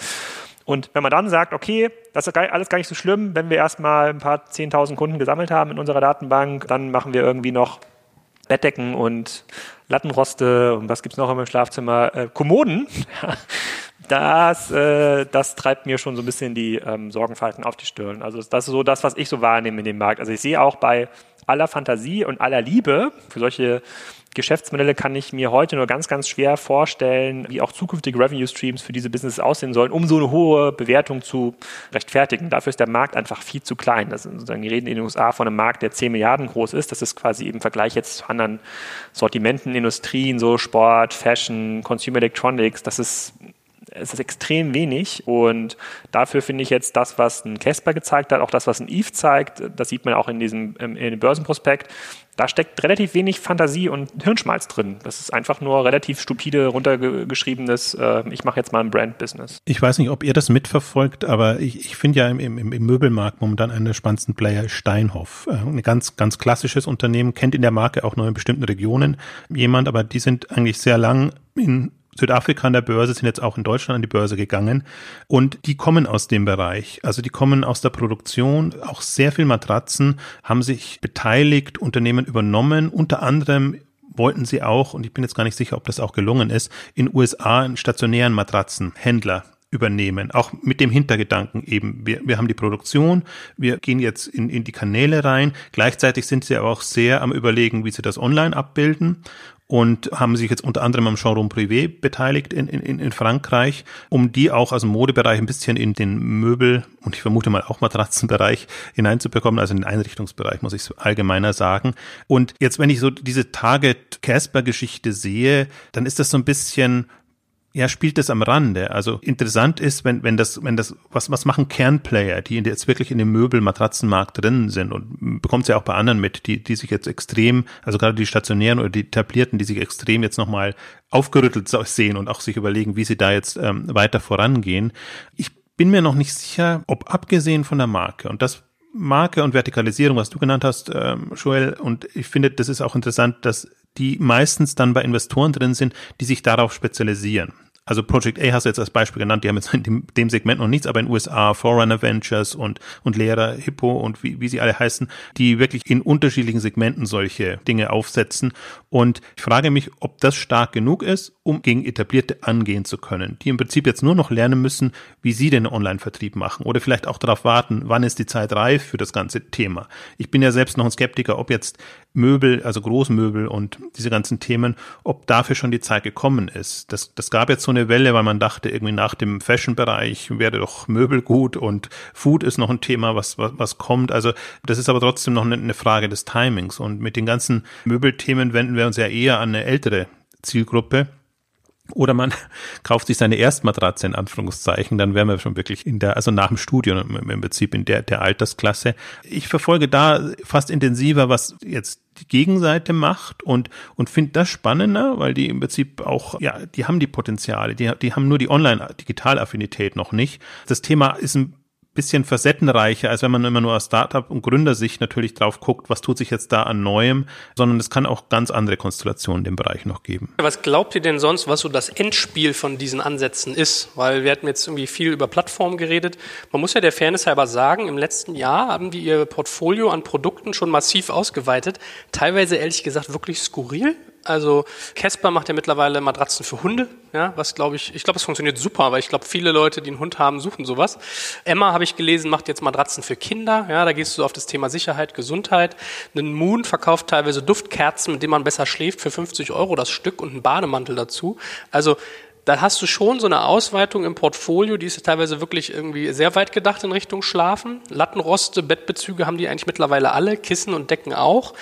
Und wenn man dann sagt, okay, das ist alles gar nicht so schlimm, wenn wir erstmal ein paar 10.000 Kunden gesammelt haben in unserer Datenbank, dann machen wir irgendwie noch Bettdecken und Lattenroste und was gibt's noch im Schlafzimmer? Äh, Kommoden. das, äh, das treibt mir schon so ein bisschen die ähm, Sorgenfalten auf die Stirn. Also das ist so das, was ich so wahrnehme in dem Markt. Also ich sehe auch bei aller Fantasie und aller Liebe für solche Geschäftsmodelle kann ich mir heute nur ganz, ganz schwer vorstellen, wie auch zukünftige Revenue Streams für diese Businesses aussehen sollen, um so eine hohe Bewertung zu rechtfertigen. Dafür ist der Markt einfach viel zu klein. Das ist sozusagen, wir reden in den USA von einem Markt, der 10 Milliarden groß ist. Das ist quasi im Vergleich jetzt zu anderen Sortimenten, Industrien, so Sport, Fashion, Consumer Electronics. Das ist es ist extrem wenig und dafür finde ich jetzt das, was ein Casper gezeigt hat, auch das, was ein Eve zeigt, das sieht man auch in diesem in dem Börsenprospekt, da steckt relativ wenig Fantasie und Hirnschmalz drin. Das ist einfach nur relativ stupide runtergeschriebenes, äh, ich mache jetzt mal ein Brand-Business. Ich weiß nicht, ob ihr das mitverfolgt, aber ich, ich finde ja im, im, im Möbelmarkt momentan einen der spannendsten Player Steinhoff. Äh, ein ganz, ganz klassisches Unternehmen, kennt in der Marke auch nur in bestimmten Regionen jemand, aber die sind eigentlich sehr lang in Südafrika an der Börse, sind jetzt auch in Deutschland an die Börse gegangen und die kommen aus dem Bereich. Also die kommen aus der Produktion, auch sehr viel Matratzen, haben sich beteiligt, Unternehmen übernommen, unter anderem wollten sie auch, und ich bin jetzt gar nicht sicher, ob das auch gelungen ist, in USA einen stationären Matratzenhändler übernehmen. Auch mit dem Hintergedanken eben, wir, wir haben die Produktion, wir gehen jetzt in, in die Kanäle rein. Gleichzeitig sind sie aber auch sehr am überlegen, wie sie das online abbilden und haben sich jetzt unter anderem am Showroom Privé beteiligt in, in, in Frankreich, um die auch aus dem Modebereich ein bisschen in den Möbel und ich vermute mal auch Matratzenbereich hineinzubekommen, also in den Einrichtungsbereich, muss ich allgemeiner sagen. Und jetzt, wenn ich so diese Target Casper Geschichte sehe, dann ist das so ein bisschen ja, spielt das am Rande. Also interessant ist, wenn, wenn das, wenn das, was, was machen Kernplayer, die jetzt wirklich in dem Möbel-Matratzenmarkt drin sind und bekommt es ja auch bei anderen mit, die, die sich jetzt extrem, also gerade die stationären oder die etablierten, die sich extrem jetzt nochmal aufgerüttelt sehen und auch sich überlegen, wie sie da jetzt ähm, weiter vorangehen. Ich bin mir noch nicht sicher, ob abgesehen von der Marke und das Marke und Vertikalisierung, was du genannt hast, ähm, Joel, und ich finde, das ist auch interessant, dass die meistens dann bei Investoren drin sind, die sich darauf spezialisieren. Also Project A hast du jetzt als Beispiel genannt, die haben jetzt in dem, dem Segment noch nichts, aber in den USA Forerunner Ventures und, und Lehrer, Hippo und wie, wie sie alle heißen, die wirklich in unterschiedlichen Segmenten solche Dinge aufsetzen. Und ich frage mich, ob das stark genug ist, um gegen etablierte angehen zu können, die im Prinzip jetzt nur noch lernen müssen, wie sie den Online-Vertrieb machen oder vielleicht auch darauf warten, wann ist die Zeit reif für das ganze Thema. Ich bin ja selbst noch ein Skeptiker, ob jetzt Möbel, also Großmöbel und diese ganzen Themen, ob dafür schon die Zeit gekommen ist. Das, das gab jetzt so eine Welle, weil man dachte, irgendwie nach dem Fashion-Bereich wäre doch Möbel gut und Food ist noch ein Thema, was, was, was kommt. Also das ist aber trotzdem noch eine Frage des Timings. Und mit den ganzen Möbelthemen wenden wir uns ja eher an eine ältere Zielgruppe Oder man kauft sich seine Erstmatratze in Anführungszeichen, dann wären wir schon wirklich in der, also nach dem Studium im Prinzip in der, der Altersklasse. Ich verfolge da fast intensiver, was jetzt die Gegenseite macht und, und finde das spannender, weil die im Prinzip auch, ja, die haben die Potenziale, die, die haben nur die Online-Digital-Affinität noch nicht. Das Thema ist ein bisschen facettenreicher, als wenn man immer nur aus Startup- und Gründersicht natürlich drauf guckt, was tut sich jetzt da an Neuem, sondern es kann auch ganz andere Konstellationen in dem Bereich noch geben. Was glaubt ihr denn sonst, was so das Endspiel von diesen Ansätzen ist? Weil wir hatten jetzt irgendwie viel über Plattformen geredet. Man muss ja der Fairness halber sagen, im letzten Jahr haben die ihr Portfolio an Produkten schon massiv ausgeweitet. Teilweise ehrlich gesagt wirklich skurril. Also Casper macht ja mittlerweile Matratzen für Hunde, ja, was glaube ich, ich glaube, es funktioniert super, weil ich glaube, viele Leute, die einen Hund haben, suchen sowas. Emma habe ich gelesen, macht jetzt Matratzen für Kinder, ja, da gehst du auf das Thema Sicherheit, Gesundheit. Ein Moon verkauft teilweise Duftkerzen, mit denen man besser schläft, für 50 Euro das Stück und einen Bademantel dazu. Also da hast du schon so eine Ausweitung im Portfolio, die ist teilweise wirklich irgendwie sehr weit gedacht in Richtung Schlafen. Lattenroste, Bettbezüge haben die eigentlich mittlerweile alle, Kissen und Decken auch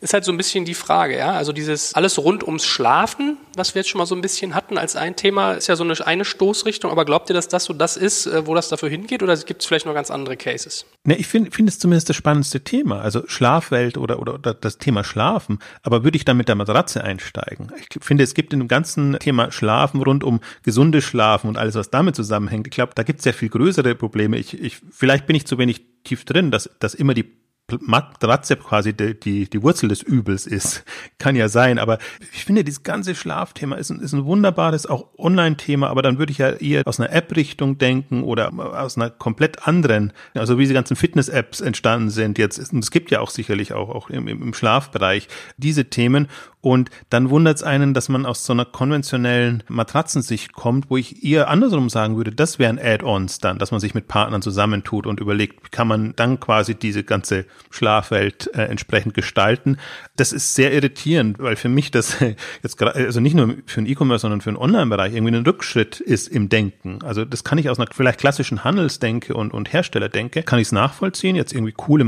ist halt so ein bisschen die Frage, ja. Also dieses alles rund ums Schlafen, was wir jetzt schon mal so ein bisschen hatten als ein Thema, ist ja so eine, eine Stoßrichtung. Aber glaubt ihr, dass das so das ist, äh, wo das dafür hingeht? Oder gibt es vielleicht noch ganz andere Cases? Ne, ich finde find es zumindest das spannendste Thema. Also Schlafwelt oder, oder, oder das Thema Schlafen. Aber würde ich da mit der Matratze einsteigen? Ich finde, es gibt in dem ganzen Thema Schlafen rund um gesundes Schlafen und alles, was damit zusammenhängt. Ich glaube, da gibt es sehr viel größere Probleme. Ich, ich, vielleicht bin ich zu wenig tief drin, dass, dass immer die Matratze quasi die, die, die Wurzel des Übels ist. Kann ja sein, aber ich finde, dieses ganze Schlafthema ist ein, ist ein wunderbares, auch Online-Thema, aber dann würde ich ja eher aus einer App-Richtung denken oder aus einer komplett anderen, also wie diese ganzen Fitness-Apps entstanden sind jetzt. Es gibt ja auch sicherlich auch, auch im, im Schlafbereich diese Themen und dann wundert es einen, dass man aus so einer konventionellen Matratzensicht kommt, wo ich eher andersrum sagen würde, das wären Add-ons dann, dass man sich mit Partnern zusammentut und überlegt, kann man dann quasi diese ganze Schlafwelt äh, entsprechend gestalten. Das ist sehr irritierend, weil für mich das jetzt also nicht nur für den E-Commerce, sondern für den Online-Bereich irgendwie ein Rückschritt ist im Denken. Also das kann ich aus einer vielleicht klassischen Handelsdenke und, und Herstellerdenke, kann ich es nachvollziehen, jetzt irgendwie coole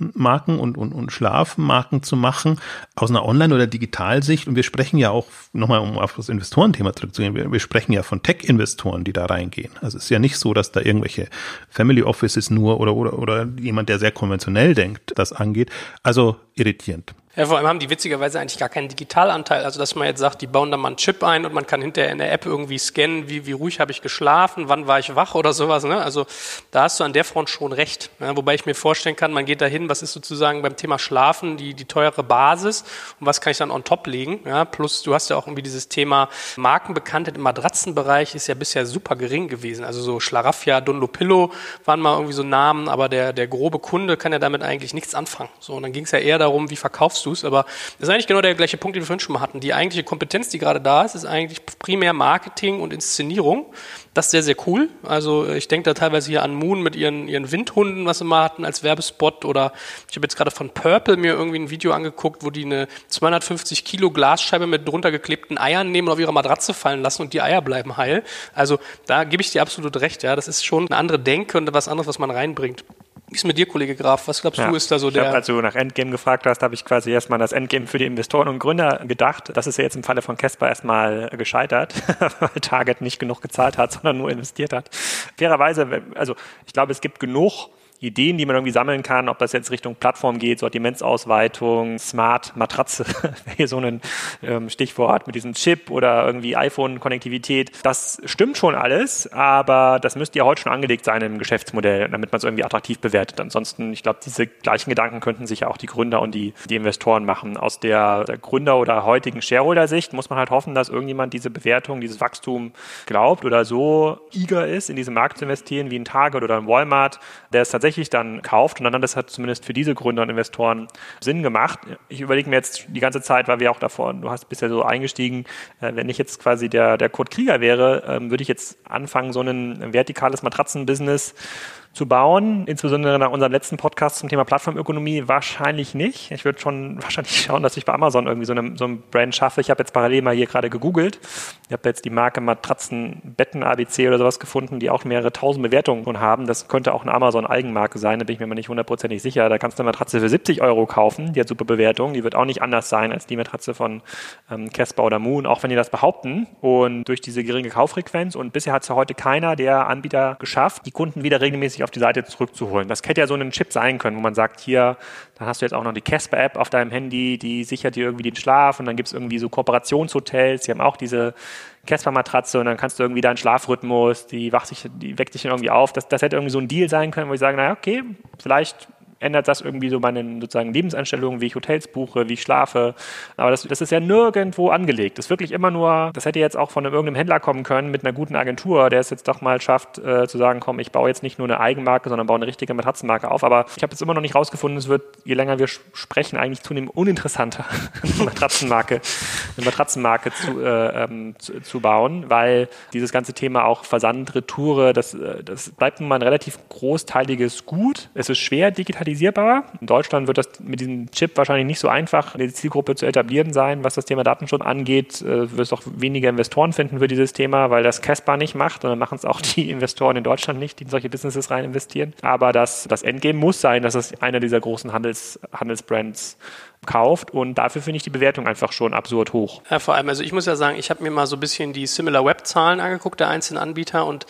Matratzenmarken und, und, und Schlafmarken zu machen, aus einer Online- oder Digitalsicht. Und wir sprechen ja auch, nochmal um auf das Investorenthema zurückzugehen, wir, wir sprechen ja von Tech-Investoren, die da reingehen. Also es ist ja nicht so, dass da irgendwelche Family Offices nur oder, oder, oder jemand, der sehr konventionell denkt, das angeht. Also irritierend. Ja, vor allem haben die witzigerweise eigentlich gar keinen Digitalanteil. Also, dass man jetzt sagt, die bauen da mal einen Chip ein und man kann hinterher in der App irgendwie scannen, wie, wie ruhig habe ich geschlafen, wann war ich wach oder sowas. Ne? Also, da hast du an der Front schon recht. Ja, wobei ich mir vorstellen kann, man geht dahin, was ist sozusagen beim Thema Schlafen die, die teure Basis und was kann ich dann on top legen. Ja? Plus, du hast ja auch irgendwie dieses Thema Markenbekanntheit im Matratzenbereich ist ja bisher super gering gewesen. Also, so Schlaraffia, Dunlopillo waren mal irgendwie so Namen, aber der, der grobe Kunde kann ja damit eigentlich nichts anfangen. So, und dann ging es ja eher darum, wie verkaufst du tust. Aber das ist eigentlich genau der gleiche Punkt, den wir vorhin schon mal hatten. Die eigentliche Kompetenz, die gerade da ist, ist eigentlich primär Marketing und Inszenierung. Das ist sehr, sehr cool. Also ich denke da teilweise hier an Moon mit ihren, ihren Windhunden, was sie mal hatten als Werbespot. Oder ich habe jetzt gerade von Purple mir irgendwie ein Video angeguckt, wo die eine 250 Kilo Glasscheibe mit drunter geklebten Eiern nehmen und auf ihre Matratze fallen lassen und die Eier bleiben heil. Also da gebe ich dir absolut recht. Ja, das ist schon eine andere Denke und was anderes, was man reinbringt. Wie ist mit dir, Kollege Graf? Was glaubst ja, du, ist da so ich der. Hab, als du nach Endgame gefragt hast, habe ich quasi erstmal das Endgame für die Investoren und Gründer gedacht. Das ist ja jetzt im Falle von Casper erstmal gescheitert, weil Target nicht genug gezahlt hat, sondern nur investiert hat. Fairerweise, also ich glaube, es gibt genug Ideen, die man irgendwie sammeln kann, ob das jetzt Richtung Plattform geht, Sortimentsausweitung, Smart Matratze, hier so ein ähm, Stichwort mit diesem Chip oder irgendwie iPhone-Konnektivität. Das stimmt schon alles, aber das müsste ja heute schon angelegt sein im Geschäftsmodell, damit man es irgendwie attraktiv bewertet. Ansonsten, ich glaube, diese gleichen Gedanken könnten sich ja auch die Gründer und die, die Investoren machen. Aus der, der Gründer- oder heutigen Shareholder-Sicht muss man halt hoffen, dass irgendjemand diese Bewertung, dieses Wachstum glaubt oder so eager ist, in diesen Markt zu investieren wie ein Target oder ein Walmart, der es tatsächlich tatsächlich dann kauft. Und dann das hat zumindest für diese Gründer und Investoren Sinn gemacht. Ich überlege mir jetzt die ganze Zeit, weil wir auch davor, du hast bisher so eingestiegen, äh, wenn ich jetzt quasi der, der Kurt Krieger wäre, ähm, würde ich jetzt anfangen, so ein vertikales Matratzenbusiness zu bauen, insbesondere nach unserem letzten Podcast zum Thema Plattformökonomie, wahrscheinlich nicht. Ich würde schon wahrscheinlich schauen, dass ich bei Amazon irgendwie so, eine, so ein Brand schaffe. Ich habe jetzt parallel mal hier gerade gegoogelt. Ich habe jetzt die Marke Matratzen Betten ABC oder sowas gefunden, die auch mehrere tausend Bewertungen schon haben. Das könnte auch eine Amazon-Eigenmarke sein, da bin ich mir mal nicht hundertprozentig sicher. Da kannst du eine Matratze für 70 Euro kaufen, die hat super Bewertungen. Die wird auch nicht anders sein als die Matratze von ähm, Casper oder Moon, auch wenn die das behaupten. Und durch diese geringe Kauffrequenz und bisher hat es ja heute keiner der Anbieter geschafft, die Kunden wieder regelmäßig auf die Seite zurückzuholen. Das hätte ja so ein Chip sein können, wo man sagt, hier, dann hast du jetzt auch noch die Casper-App auf deinem Handy, die sichert dir irgendwie den Schlaf und dann gibt es irgendwie so Kooperationshotels, die haben auch diese Casper-Matratze und dann kannst du irgendwie deinen Schlafrhythmus, die, wacht sich, die weckt dich irgendwie auf. Das, das hätte irgendwie so ein Deal sein können, wo ich sage, naja, okay, vielleicht ändert das irgendwie so meine sozusagen Lebenseinstellungen, wie ich Hotels buche, wie ich schlafe. Aber das, das ist ja nirgendwo angelegt. Das ist wirklich immer nur, das hätte jetzt auch von einem, irgendeinem Händler kommen können mit einer guten Agentur, der es jetzt doch mal schafft, äh, zu sagen, komm, ich baue jetzt nicht nur eine Eigenmarke, sondern baue eine richtige Matratzenmarke auf. Aber ich habe jetzt immer noch nicht rausgefunden, es wird, je länger wir sprechen, eigentlich zunehmend uninteressanter, eine Matratzenmarke, eine Matratzenmarke zu, äh, ähm, zu, zu, bauen, weil dieses ganze Thema auch Versand, Retoure, das, äh, das bleibt nun mal ein relativ großteiliges Gut. Es ist schwer digitalisiert realisierbar. In Deutschland wird das mit diesem Chip wahrscheinlich nicht so einfach, eine Zielgruppe zu etablieren sein, was das Thema Datenschutz angeht. Äh, wirst auch weniger Investoren finden für dieses Thema, weil das Casper nicht macht und dann machen es auch die Investoren in Deutschland nicht, die in solche Businesses rein investieren. Aber das, das Endgame muss sein, dass es einer dieser großen Handels, Handelsbrands kauft und dafür finde ich die Bewertung einfach schon absurd hoch. Ja, vor allem, also ich muss ja sagen, ich habe mir mal so ein bisschen die Similar Web Zahlen angeguckt der einzelnen Anbieter und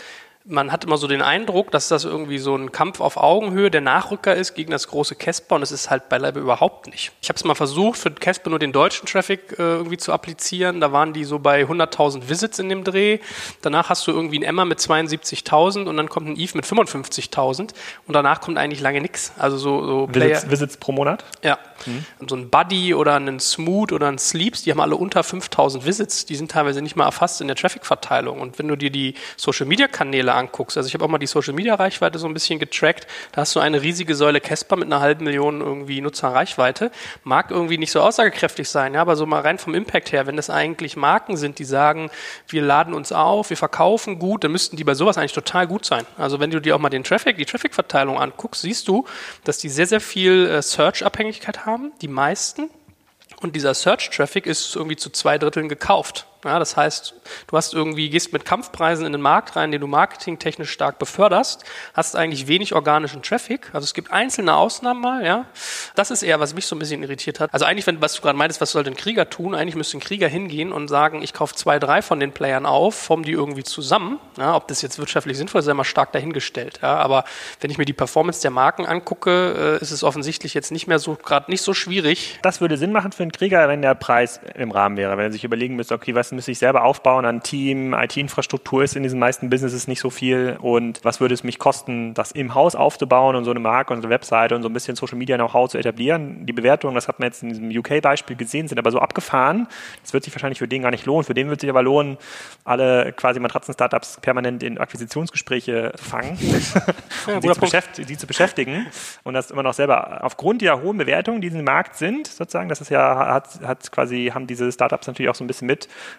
man hat immer so den Eindruck, dass das irgendwie so ein Kampf auf Augenhöhe der Nachrücker ist gegen das große Casper und es ist halt beileibe überhaupt nicht. Ich habe es mal versucht, für Casper nur den deutschen Traffic äh, irgendwie zu applizieren. Da waren die so bei 100.000 Visits in dem Dreh. Danach hast du irgendwie ein Emma mit 72.000 und dann kommt ein Eve mit 55.000 und danach kommt eigentlich lange nichts. Also so, so Visits, Visits pro Monat? Ja. Mhm. So ein Buddy oder ein Smooth oder ein Sleeps, die haben alle unter 5.000 Visits. Die sind teilweise nicht mal erfasst in der Traffic-Verteilung. Und wenn du dir die Social-Media-Kanäle Kanäle anguckst, also ich habe auch mal die Social Media Reichweite so ein bisschen getrackt, da hast du eine riesige Säule Casper mit einer halben Million irgendwie Nutzerreichweite. Mag irgendwie nicht so aussagekräftig sein, ja, aber so mal rein vom Impact her, wenn das eigentlich Marken sind, die sagen, wir laden uns auf, wir verkaufen gut, dann müssten die bei sowas eigentlich total gut sein. Also wenn du dir auch mal den Traffic, die Traffic-Verteilung anguckst, siehst du, dass die sehr, sehr viel äh, Search-Abhängigkeit haben, die meisten. Und dieser Search-Traffic ist irgendwie zu zwei Dritteln gekauft. Ja, das heißt, du hast irgendwie, gehst mit Kampfpreisen in den Markt rein, den du marketingtechnisch stark beförderst, hast eigentlich wenig organischen Traffic. Also es gibt einzelne Ausnahmen mal, ja. Das ist eher, was mich so ein bisschen irritiert hat. Also eigentlich, wenn, was du gerade meintest, was soll denn Krieger tun? Eigentlich müsste ein Krieger hingehen und sagen, ich kaufe zwei, drei von den Playern auf, form die irgendwie zusammen. Ja, ob das jetzt wirtschaftlich sinnvoll ist, ist immer stark dahingestellt. Ja, aber wenn ich mir die Performance der Marken angucke, äh, ist es offensichtlich jetzt nicht mehr so, gerade nicht so schwierig. Das würde Sinn machen für einen Krieger, wenn der Preis im Rahmen wäre, wenn er sich überlegen müsste, okay, was müsste ich selber aufbauen an Team, IT-Infrastruktur ist in diesen meisten Businesses nicht so viel und was würde es mich kosten, das im Haus aufzubauen und so eine Marke und so eine Webseite und so ein bisschen Social Media Know-how zu etablieren. Die Bewertungen, das hat man jetzt in diesem UK-Beispiel gesehen, sind aber so abgefahren. Das wird sich wahrscheinlich für den gar nicht lohnen. Für den wird sich aber lohnen, alle quasi Matratzen-Startups permanent in Akquisitionsgespräche zu fangen ja, und sie zu, die zu beschäftigen und das immer noch selber aufgrund der hohen Bewertungen, die in diesem Markt sind, sozusagen, das ist ja, hat, hat quasi, haben diese Startups natürlich auch so ein bisschen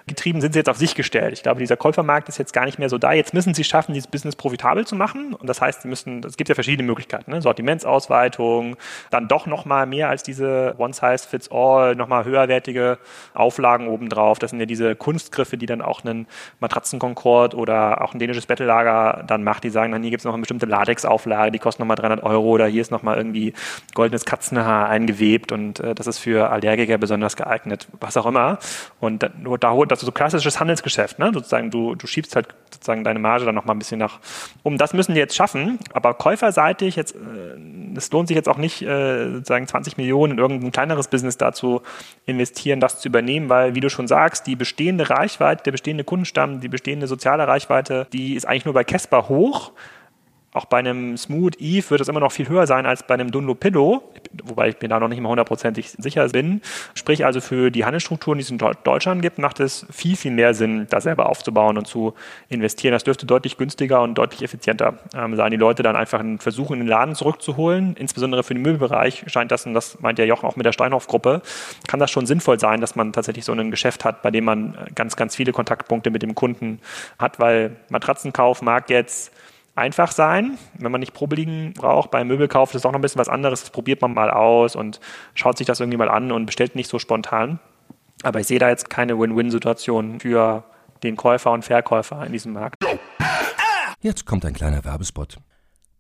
mitgetrieben, sind sie jetzt auf sich gestellt. Ich glaube, dieser Käufermarkt ist jetzt gar nicht mehr so da. Jetzt müssen sie schaffen, dieses Business profitabel zu machen. Und das heißt, sie müssen, es gibt ja verschiedene Möglichkeiten, ne? Sortimentsausweitung, dann doch nochmal mehr als diese One-Size-Fits-All, nochmal höherwertige Auflagen obendrauf. Das sind ja diese Kunstgriffe, die dann auch einen Matratzenkonkord oder auch ein dänisches Bettelager dann macht. Die sagen dann, hier gibt es noch eine bestimmte Latex-Auflage, die kostet nochmal 300 Euro oder hier ist nochmal irgendwie goldenes Katzenhaar eingewebt und äh, das ist für Allergiker besonders geeignet, was auch immer. Und da, da holt das so klassisches Handelsgeschäft, ne? Sozusagen, du, du schiebst halt sozusagen deine Marge dann nochmal ein bisschen nach um. Das müssen die jetzt schaffen, aber käuferseitig jetzt, äh, es lohnt sich jetzt auch nicht, äh, sozusagen 20 Millionen in irgendein kleineres Business dazu investieren, das zu übernehmen, weil, wie du schon sagst, die bestehende Reichweite, der bestehende Kundenstamm, die bestehende soziale Reichweite, die ist eigentlich nur bei Casper hoch auch bei einem Smooth Eve wird es immer noch viel höher sein als bei einem Dunlopillo, wobei ich mir da noch nicht mal hundertprozentig sicher bin. Sprich also für die Handelsstrukturen, die es in Deutschland gibt, macht es viel, viel mehr Sinn, da selber aufzubauen und zu investieren. Das dürfte deutlich günstiger und deutlich effizienter ähm, sein, die Leute dann einfach versuchen, in den Laden zurückzuholen. Insbesondere für den Möbelbereich scheint das, und das meint ja Jochen auch mit der Steinhoff-Gruppe, kann das schon sinnvoll sein, dass man tatsächlich so ein Geschäft hat, bei dem man ganz, ganz viele Kontaktpunkte mit dem Kunden hat, weil Matratzenkauf mag jetzt einfach sein. Wenn man nicht Probe liegen braucht, beim Möbelkauf ist es auch noch ein bisschen was anderes. Das probiert man mal aus und schaut sich das irgendwie mal an und bestellt nicht so spontan. Aber ich sehe da jetzt keine Win-Win-Situation für den Käufer und Verkäufer in diesem Markt. Jetzt kommt ein kleiner Werbespot.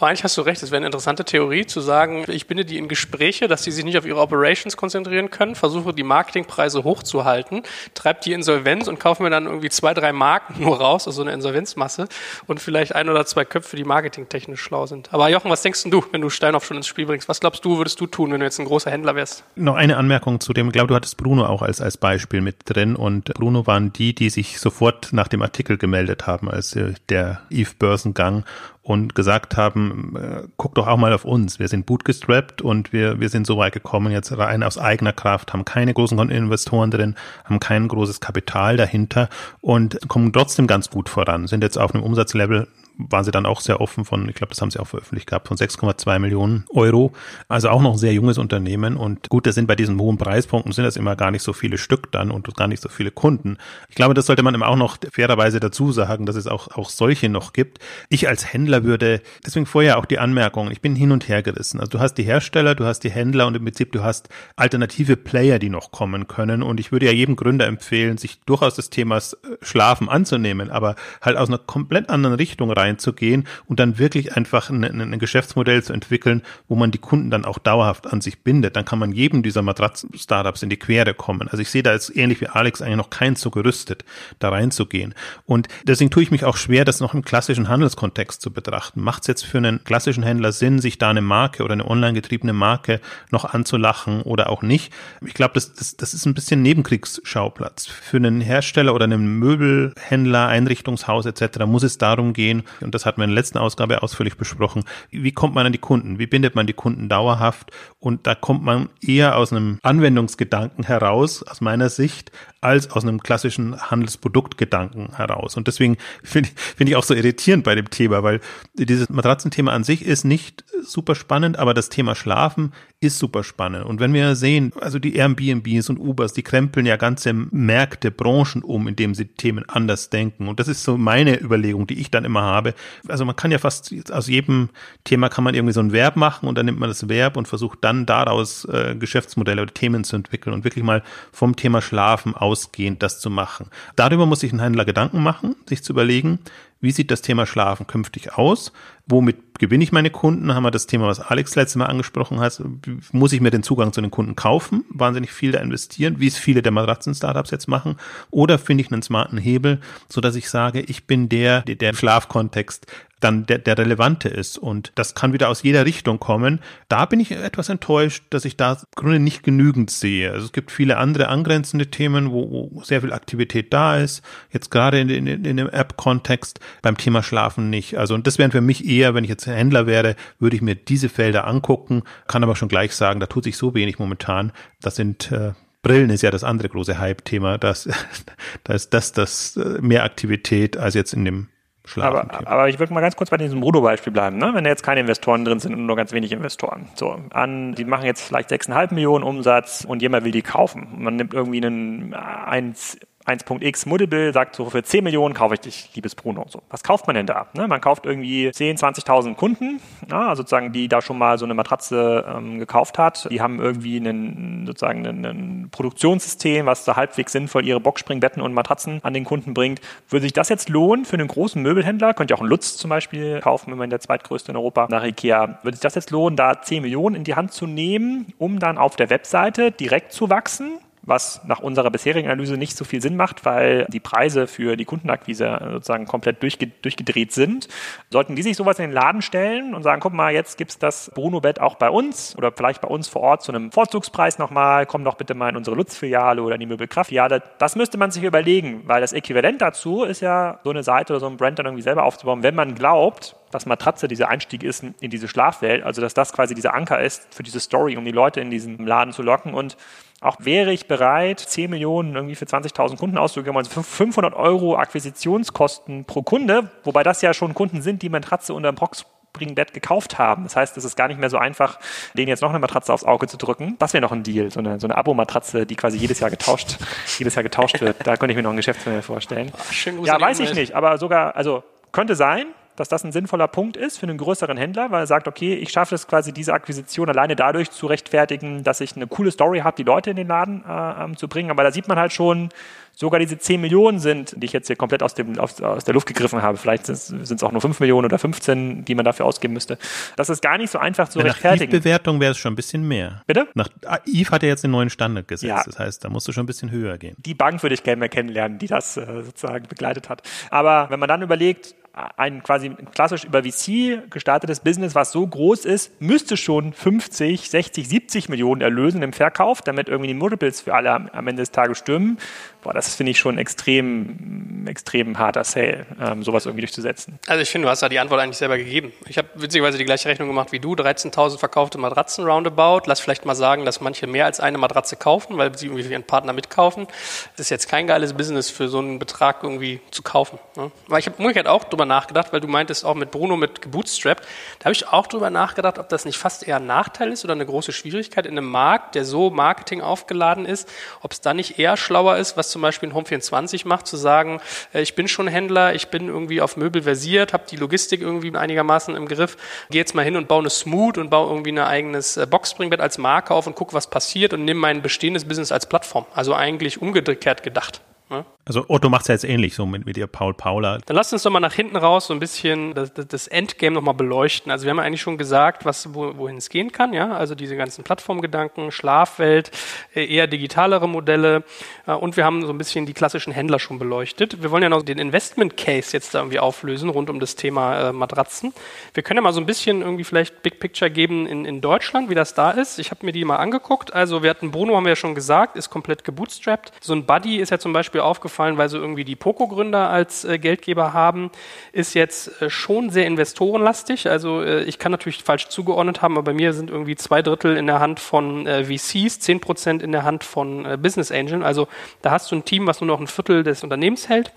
Aber eigentlich hast du recht, es wäre eine interessante Theorie zu sagen, ich binde die in Gespräche, dass die sich nicht auf ihre Operations konzentrieren können, versuche die Marketingpreise hochzuhalten, treibe die Insolvenz und kaufe mir dann irgendwie zwei, drei Marken nur raus, also eine Insolvenzmasse und vielleicht ein oder zwei Köpfe, die marketingtechnisch schlau sind. Aber Jochen, was denkst du, wenn du Steinhoff schon ins Spiel bringst? Was glaubst du, würdest du tun, wenn du jetzt ein großer Händler wärst? Noch eine Anmerkung zu dem, ich glaube, du hattest Bruno auch als, als Beispiel mit drin und Bruno waren die, die sich sofort nach dem Artikel gemeldet haben, als äh, der Eve-Börsengang und gesagt haben, äh, guck doch auch mal auf uns. Wir sind bootgestrapped und wir, wir sind so weit gekommen, jetzt rein aus eigener Kraft, haben keine großen Investoren drin, haben kein großes Kapital dahinter und kommen trotzdem ganz gut voran, sind jetzt auf einem Umsatzlevel waren sie dann auch sehr offen von, ich glaube, das haben sie auch veröffentlicht gehabt, von 6,2 Millionen Euro. Also auch noch ein sehr junges Unternehmen. Und gut, das sind bei diesen hohen Preispunkten sind das immer gar nicht so viele Stück dann und gar nicht so viele Kunden. Ich glaube, das sollte man immer auch noch fairerweise dazu sagen, dass es auch, auch solche noch gibt. Ich als Händler würde, deswegen vorher auch die Anmerkung, ich bin hin und her gerissen. Also du hast die Hersteller, du hast die Händler und im Prinzip du hast alternative Player, die noch kommen können. Und ich würde ja jedem Gründer empfehlen, sich durchaus des Themas äh, Schlafen anzunehmen, aber halt aus einer komplett anderen Richtung rein reinzugehen und dann wirklich einfach ein, ein Geschäftsmodell zu entwickeln, wo man die Kunden dann auch dauerhaft an sich bindet. Dann kann man jedem dieser Matratzen-Startups in die Quere kommen. Also ich sehe da jetzt ähnlich wie Alex eigentlich noch keins so gerüstet, da reinzugehen. Und deswegen tue ich mich auch schwer, das noch im klassischen Handelskontext zu betrachten. Macht es jetzt für einen klassischen Händler Sinn, sich da eine Marke oder eine online getriebene Marke noch anzulachen oder auch nicht? Ich glaube, das, das, das ist ein bisschen Nebenkriegsschauplatz. Für einen Hersteller oder einen Möbelhändler, Einrichtungshaus etc. muss es darum gehen, und das hatten wir in der letzten Ausgabe ausführlich besprochen, wie kommt man an die Kunden? Wie bindet man die Kunden dauerhaft? Und da kommt man eher aus einem Anwendungsgedanken heraus, aus meiner Sicht, als aus einem klassischen Handelsproduktgedanken heraus. Und deswegen finde finde ich auch so irritierend bei dem Thema, weil dieses Matratzenthema an sich ist nicht super spannend, aber das Thema Schlafen ist super spannend. Und wenn wir sehen, also die Airbnbs und Ubers, die krempeln ja ganze Märkte, Branchen um, indem sie Themen anders denken. Und das ist so meine Überlegung, die ich dann immer habe. Also man kann ja fast aus jedem Thema kann man irgendwie so ein Verb machen und dann nimmt man das Verb und versucht dann daraus äh, Geschäftsmodelle oder Themen zu entwickeln und wirklich mal vom Thema Schlafen ausgehend das zu machen. Darüber muss sich ein Händler Gedanken machen, sich zu überlegen, wie sieht das Thema Schlafen künftig aus? Womit gewinne ich meine Kunden? Haben wir das Thema, was Alex letztes Mal angesprochen hat. Muss ich mir den Zugang zu den Kunden kaufen? Wahnsinnig viel da investieren, wie es viele der Matratzen-Startups jetzt machen? Oder finde ich einen smarten Hebel, so dass ich sage, ich bin der, der, der Schlafkontext dann der, der relevante ist. Und das kann wieder aus jeder Richtung kommen. Da bin ich etwas enttäuscht, dass ich da im Grunde nicht genügend sehe. Also es gibt viele andere angrenzende Themen, wo, wo sehr viel Aktivität da ist. Jetzt gerade in, in, in dem App-Kontext beim Thema Schlafen nicht. Also und das wären für mich eher, wenn ich jetzt Händler wäre, würde ich mir diese Felder angucken, kann aber schon gleich sagen, da tut sich so wenig momentan. Das sind äh, Brillen ist ja das andere große Hype-Thema. Das, da ist das, das äh, mehr Aktivität als jetzt in dem schlafen. Aber, aber ich würde mal ganz kurz bei diesem Rudo-Beispiel bleiben. Ne? Wenn da jetzt keine Investoren drin sind und nur ganz wenig Investoren. So, an, die machen jetzt vielleicht 6,5 Millionen Umsatz und jemand will die kaufen. Man nimmt irgendwie einen 1 1.x Multiple sagt so, für 10 Millionen kaufe ich dich, liebes Bruno. So, was kauft man denn da? Ne? Man kauft irgendwie 10, 20.000 Kunden, ja, sozusagen, die da schon mal so eine Matratze ähm, gekauft hat. Die haben irgendwie einen, sozusagen ein Produktionssystem, was so halbwegs sinnvoll ihre Boxspringbetten und Matratzen an den Kunden bringt. Würde sich das jetzt lohnen für einen großen Möbelhändler? Könnt ihr auch einen Lutz zum Beispiel kaufen, wenn man der zweitgrößte in Europa nach Ikea. Würde sich das jetzt lohnen, da 10 Millionen in die Hand zu nehmen, um dann auf der Webseite direkt zu wachsen? Was nach unserer bisherigen Analyse nicht so viel Sinn macht, weil die Preise für die Kundenakquise sozusagen komplett durchgedreht sind. Sollten die sich sowas in den Laden stellen und sagen, guck mal, jetzt gibt es das Bruno-Bett auch bei uns oder vielleicht bei uns vor Ort zu einem Vorzugspreis nochmal, komm doch bitte mal in unsere Lutz-Filiale oder in die Möbelkraft-Filiale. Das müsste man sich überlegen, weil das Äquivalent dazu ist ja, so eine Seite oder so ein Brand dann irgendwie selber aufzubauen, wenn man glaubt, dass Matratze dieser Einstieg ist in diese Schlafwelt, also dass das quasi dieser Anker ist für diese Story, um die Leute in diesen Laden zu locken und auch wäre ich bereit, 10 Millionen irgendwie für 20.000 Kunden auszugeben, also 500 Euro Akquisitionskosten pro Kunde, wobei das ja schon Kunden sind, die Matratze unter dem Boxspringbett gekauft haben. Das heißt, es ist gar nicht mehr so einfach, denen jetzt noch eine Matratze aufs Auge zu drücken. Das wäre noch ein Deal, so eine, so eine Abo-Matratze, die quasi jedes Jahr getauscht, jedes Jahr getauscht wird. Da könnte ich mir noch ein Geschäftsmodell vorstellen. Ach, ja, weiß ich nicht, aber sogar, also könnte sein, dass das ein sinnvoller Punkt ist für einen größeren Händler, weil er sagt, okay, ich schaffe es quasi, diese Akquisition alleine dadurch zu rechtfertigen, dass ich eine coole Story habe, die Leute in den Laden äh, ähm, zu bringen. Aber da sieht man halt schon, sogar diese 10 Millionen sind, die ich jetzt hier komplett aus, dem, aus, aus der Luft gegriffen habe. Vielleicht sind es auch nur 5 Millionen oder 15, die man dafür ausgeben müsste. Das ist gar nicht so einfach zu ja, rechtfertigen. Nach bewertung wäre es schon ein bisschen mehr. Bitte? Nach Eve hat ja jetzt den neuen Standard gesetzt. Ja. Das heißt, da musst du schon ein bisschen höher gehen. Die Bank würde ich gerne mehr kennenlernen, die das äh, sozusagen begleitet hat. Aber wenn man dann überlegt, ein quasi klassisch über VC gestartetes Business, was so groß ist, müsste schon 50, 60, 70 Millionen erlösen im Verkauf, damit irgendwie die Multiples für alle am, Ende des Tages stimmen. Boah, das finde ich schon extrem, extrem harter Sale, ähm, sowas irgendwie durchzusetzen. Also ich finde, du hast da die Antwort eigentlich selber gegeben. Ich habe witzigerweise die gleiche Rechnung gemacht wie du, 13.000 verkaufte Matratzen roundabout. Lass vielleicht mal sagen, dass manche mehr als eine Matratze kaufen, weil sie irgendwie für ihren Partner mitkaufen. Das ist jetzt kein geiles Business für so einen Betrag irgendwie zu kaufen. Ne? Weil ich habe umgekehrt auch drüber nachgedacht, weil du meintest auch mit Bruno mit gebootstrapped. Da habe ich auch drüber nachgedacht, ob das nicht fast eher ein Nachteil ist oder eine große Schwierigkeit in einem Markt, der so Marketing aufgeladen ist, ob es da nicht eher schlauer ist, was zum Beispiel ein Home24 macht, zu sagen, äh, ich bin schon Händler, ich bin irgendwie auf Möbel versiert, habe die Logistik irgendwie einigermaßen im Griff, gehe jetzt mal hin und baue eine Smooth und baue irgendwie ein eigenes äh, Boxspringbett als Marke auf und gucke, was passiert und nehme mein bestehendes Business als Plattform. Also eigentlich umgekehrt gedacht. Ne? Also Otto macht es ja jetzt ähnlich, so mit, mit ihr Paul Paula. Dann lasst uns doch mal nach hinten raus so ein bisschen das, das Endgame nochmal beleuchten. Also wir haben ja eigentlich schon gesagt, was, wo, wohin es gehen kann, ja. Also diese ganzen Plattformgedanken, Schlafwelt, äh, eher digitalere Modelle äh, und wir haben so ein bisschen die klassischen Händler schon beleuchtet. Wir wollen ja noch den Investment Case jetzt da irgendwie auflösen rund um das Thema äh, Matratzen. Wir können ja mal so ein bisschen irgendwie vielleicht Big Picture geben in, in Deutschland, wie das da ist. Ich habe mir die mal angeguckt. Also wir hatten Bruno, haben wir ja schon gesagt, ist komplett gebootstrapped. So ein Buddy ist ja zum Beispiel aufgefallen, aufgefallen, weil sie irgendwie die Poco-Gründer als äh, Geldgeber haben, ist jetzt äh, schon sehr investorenlastig. Also äh, ich kann natürlich falsch zugeordnet haben, aber bei mir sind irgendwie zwei Drittel in der Hand von äh, VCs, zehn Prozent in der Hand von äh, Business Angel. Also da hast du ein Team, was nur noch ein Viertel des Unternehmens hält.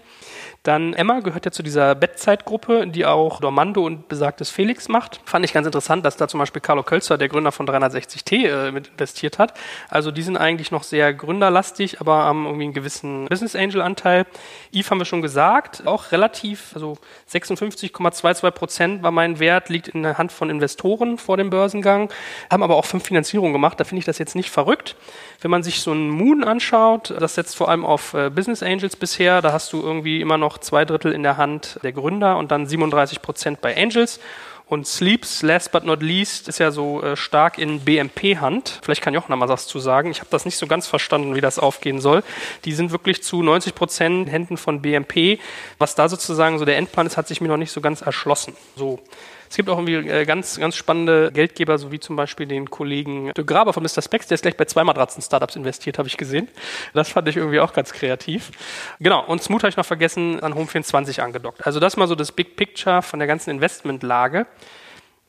Dann Emma gehört ja zu dieser Bettzeitgruppe, die auch Dormando und besagtes Felix macht. Fand ich ganz interessant, dass da zum Beispiel Carlo Kölzer, der Gründer von 360T, äh, mit investiert hat. Also die sind eigentlich noch sehr gründerlastig, aber haben irgendwie einen gewissen Business Angel Anteil. Eve haben wir schon gesagt, auch relativ, also 56,22 Prozent war mein Wert, liegt in der Hand von Investoren vor dem Börsengang, haben aber auch fünf Finanzierungen gemacht. Da finde ich das jetzt nicht verrückt. Wenn man sich so einen Moon anschaut, das setzt vor allem auf äh, Business Angels bisher, da hast du irgendwie immer noch zwei Drittel in der Hand der Gründer und dann 37 Prozent bei Angels. Und Sleeps, last but not least, ist ja so äh, stark in BMP-Hand. Vielleicht kann Jochen noch mal was zu sagen. Ich habe das nicht so ganz verstanden, wie das aufgehen soll. Die sind wirklich zu 90 Prozent Händen von BMP. Was da sozusagen so der Endplan ist, hat sich mir noch nicht so ganz erschlossen. So. Es gibt auch irgendwie äh, ganz, ganz spannende Geldgeber, so wie zum Beispiel den Kollegen De Graber von Mr. Specs, der ist gleich bei zwei Matratzen-Startups investiert, habe ich gesehen. Das fand ich irgendwie auch ganz kreativ. Genau, und Smooth habe ich noch vergessen, an Home24 angedockt. Also das mal so das Big Picture von der ganzen Investmentlage.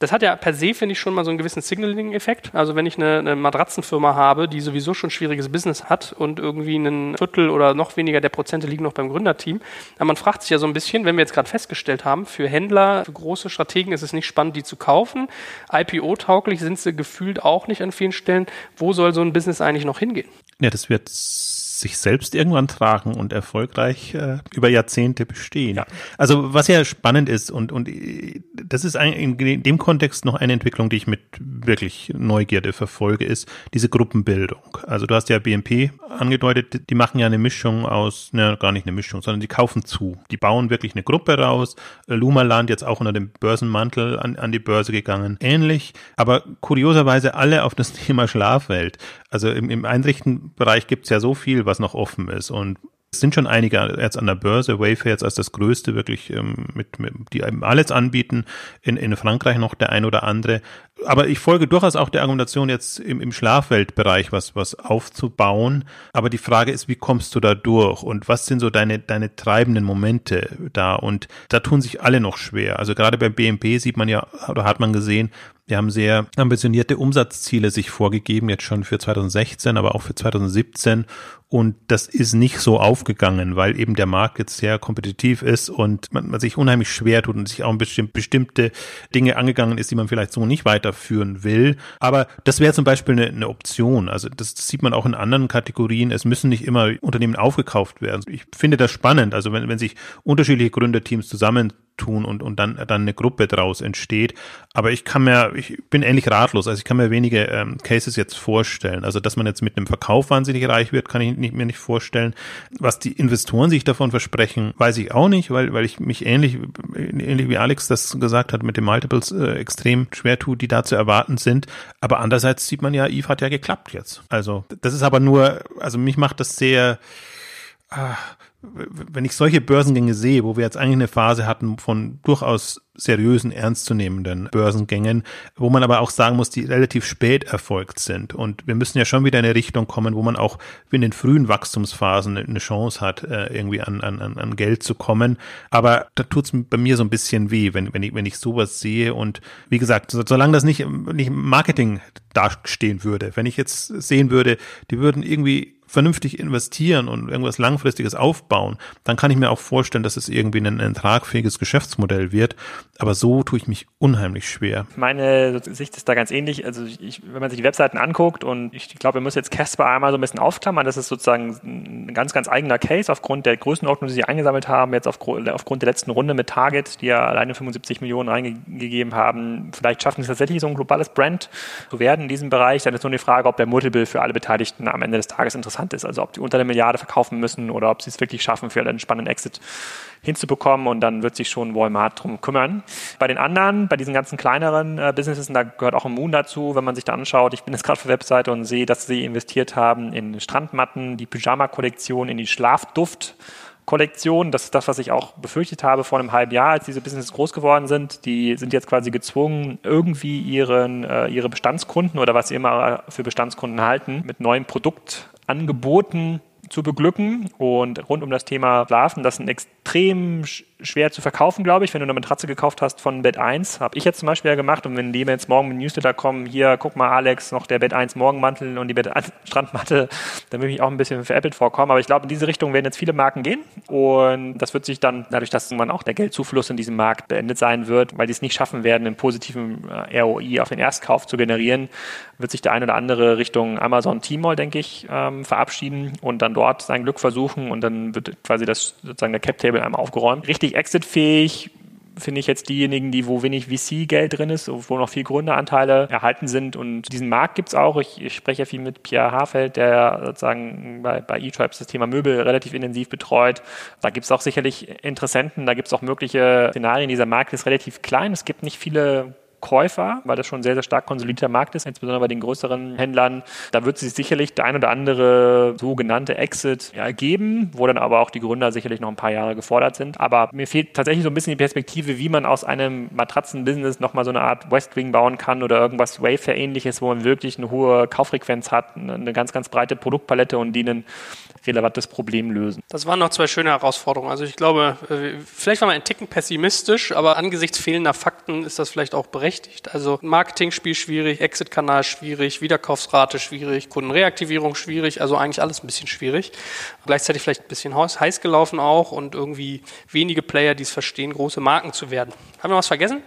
Das hat ja per se, finde ich, schon mal so einen gewissen Signaling-Effekt. Also wenn ich eine, eine Matratzenfirma habe, die sowieso schon schwieriges Business hat und irgendwie ein Viertel oder noch weniger der Prozente liegen noch beim Gründerteam, aber man fragt sich ja so ein bisschen, wenn wir jetzt gerade festgestellt haben, für Händler, für große Strategen ist es nicht spannend, die zu kaufen. IPO-tauglich sind sie gefühlt auch nicht an vielen Stellen. Wo soll so ein Business eigentlich noch hingehen? Ja, das wird sich selbst irgendwann tragen und erfolgreich äh, über Jahrzehnte bestehen. Ja. Also was ja spannend ist und, und das ist ein, in dem Kontext noch eine Entwicklung, die ich mit wirklich Neugierde verfolge, ist diese Gruppenbildung. Also du hast ja BNP angedeutet, die machen ja eine Mischung aus, ne, gar nicht eine Mischung, sondern die kaufen zu. Die bauen wirklich eine Gruppe raus. Lumaland jetzt auch unter dem Börsenmantel an, an die Börse gegangen. Ähnlich, aber kurioserweise alle auf das Thema Schlafwelt. Also im, im Einrichtenbereich gibt's ja so viel, was noch offen ist. Und es sind schon einige jetzt an der Börse, Wayfair jetzt als das größte wirklich, ähm, mit, mit, die alles anbieten, in, in Frankreich noch der ein oder andere. Aber ich folge durchaus auch der Argumentation jetzt im, im Schlafweltbereich was, was aufzubauen. Aber die Frage ist, wie kommst du da durch und was sind so deine, deine treibenden Momente da? Und da tun sich alle noch schwer. Also gerade beim BNP sieht man ja, oder hat man gesehen, wir haben sehr ambitionierte Umsatzziele sich vorgegeben, jetzt schon für 2016, aber auch für 2017. Und das ist nicht so aufgegangen, weil eben der Markt jetzt sehr kompetitiv ist und man, man sich unheimlich schwer tut und sich auch bestimmt, bestimmte Dinge angegangen ist, die man vielleicht so nicht weiterführen will. Aber das wäre zum Beispiel eine, eine Option. Also das, sieht man auch in anderen Kategorien. Es müssen nicht immer Unternehmen aufgekauft werden. Ich finde das spannend. Also wenn, wenn sich unterschiedliche Gründerteams zusammen tun und, und dann, dann eine Gruppe draus entsteht. Aber ich kann mir, ich bin ähnlich ratlos, also ich kann mir wenige ähm, Cases jetzt vorstellen. Also, dass man jetzt mit einem Verkauf wahnsinnig reich wird, kann ich nicht, mir nicht vorstellen. Was die Investoren sich davon versprechen, weiß ich auch nicht, weil, weil ich mich ähnlich, ähnlich wie Alex das gesagt hat, mit den Multiples äh, extrem schwer tue, die da zu erwarten sind. Aber andererseits sieht man ja, Eve hat ja geklappt jetzt. Also, das ist aber nur, also mich macht das sehr, ah, wenn ich solche Börsengänge sehe, wo wir jetzt eigentlich eine Phase hatten von durchaus seriösen, ernstzunehmenden Börsengängen, wo man aber auch sagen muss, die relativ spät erfolgt sind. Und wir müssen ja schon wieder in eine Richtung kommen, wo man auch in den frühen Wachstumsphasen eine Chance hat, äh, irgendwie an, an, an Geld zu kommen. Aber da tut es bei mir so ein bisschen weh, wenn, wenn, ich, wenn ich sowas sehe. Und wie gesagt, solange das nicht, nicht Marketing dastehen würde, wenn ich jetzt sehen würde, die würden irgendwie vernünftig investieren und irgendwas Langfristiges aufbauen, dann kann ich mir auch vorstellen, dass es irgendwie ein, ein tragfähiges Geschäftsmodell wird. Aber so tue ich mich unheimlich schwer. Meine Sicht ist da ganz ähnlich. Also ich, wenn man sich die Webseiten anguckt und ich glaube, wir müssen jetzt Casper einmal so ein bisschen aufklammern. Das ist sozusagen ein ganz, ganz eigener Case aufgrund der Größenordnung, die sie eingesammelt haben, jetzt aufgrund, der letzten Runde mit Target, die ja alleine 75 Millionen reingegeben haben. Vielleicht schaffen sie tatsächlich so ein globales Brand zu werden in diesem Bereich. Dann ist nur die Frage, ob der Multiple für alle Beteiligten am Ende des Tages interessant ist. Also ob die unter der Milliarde verkaufen müssen oder ob sie es wirklich schaffen, für einen spannenden Exit hinzubekommen und dann wird sich schon Walmart drum kümmern. Bei den anderen, bei diesen ganzen kleineren äh, Businesses, da gehört auch Moon dazu, wenn man sich da anschaut. Ich bin jetzt gerade auf der Webseite und sehe, dass sie investiert haben in Strandmatten, die Pyjama-Kollektion, in die Schlafduft. Kollektion. Das ist das, was ich auch befürchtet habe vor einem halben Jahr, als diese Businesses groß geworden sind. Die sind jetzt quasi gezwungen, irgendwie ihren, äh, ihre Bestandskunden oder was sie immer für Bestandskunden halten, mit neuen Produktangeboten zu beglücken. Und rund um das Thema Schlafen, das ein extrem schwer zu verkaufen, glaube ich. Wenn du eine Matratze gekauft hast von Bett 1, habe ich jetzt zum Beispiel ja gemacht. Und wenn die jetzt morgen mit Newsletter kommen, hier, guck mal, Alex, noch der Bett 1 Morgenmantel und die Bett 1 Strandmatte, dann will ich auch ein bisschen veräppelt vorkommen. Aber ich glaube, in diese Richtung werden jetzt viele Marken gehen. Und das wird sich dann, dadurch, dass irgendwann auch der Geldzufluss in diesem Markt beendet sein wird, weil die es nicht schaffen werden, einen positiven äh, ROI auf den Erstkauf zu generieren, wird sich der eine oder andere Richtung Amazon Tmall, denke ich, ähm, verabschieden und dann dort sein Glück versuchen. Und dann wird quasi das sozusagen der Cap-Table einmal aufgeräumt. Richtig exitfähig finde ich jetzt diejenigen, die wo wenig VC-Geld drin ist, wo noch viel Gründeranteile erhalten sind. Und diesen Markt gibt es auch. Ich, ich, spreche ja viel mit Pierre Hafeld, der sozusagen bei, bei eTribes das Thema Möbel relativ intensiv betreut. Da gibt es auch sicherlich Interessenten, da gibt es auch mögliche Szenarien. Dieser Markt ist relativ klein. Es gibt nicht viele Käufer, weil das schon ein sehr, sehr stark konsolidierter Markt ist, insbesondere bei den größeren Händlern. Da wird sich sicherlich der ein oder andere sogenannte Exit ergeben, wo dann aber auch die Gründer sicherlich noch ein paar Jahre gefordert sind. Aber mir fehlt tatsächlich so ein bisschen die Perspektive, wie man aus einem Matratzenbusiness nochmal so eine Art Westwing bauen kann oder irgendwas Wayfair-ähnliches, wo man wirklich eine hohe Kauffrequenz hat, eine ganz, ganz breite Produktpalette und die ein relevantes Problem lösen. Das waren noch zwei schöne Herausforderungen. Also ich glaube, äh, vielleicht war man ein Ticken pessimistisch, aber angesichts fehlender Fakten ist das vielleicht auch berechtigt. Also Marketingspiel schwierig, Exit-Kanal schwierig, Wiederkaufsrate schwierig, Kundenreaktivierung schwierig, also eigentlich alles ein bisschen schwierig. Gleichzeitig vielleicht ein bisschen heiß gelaufen auch und irgendwie wenige Player, die es verstehen, große Marken zu werden. Haben wir was vergessen?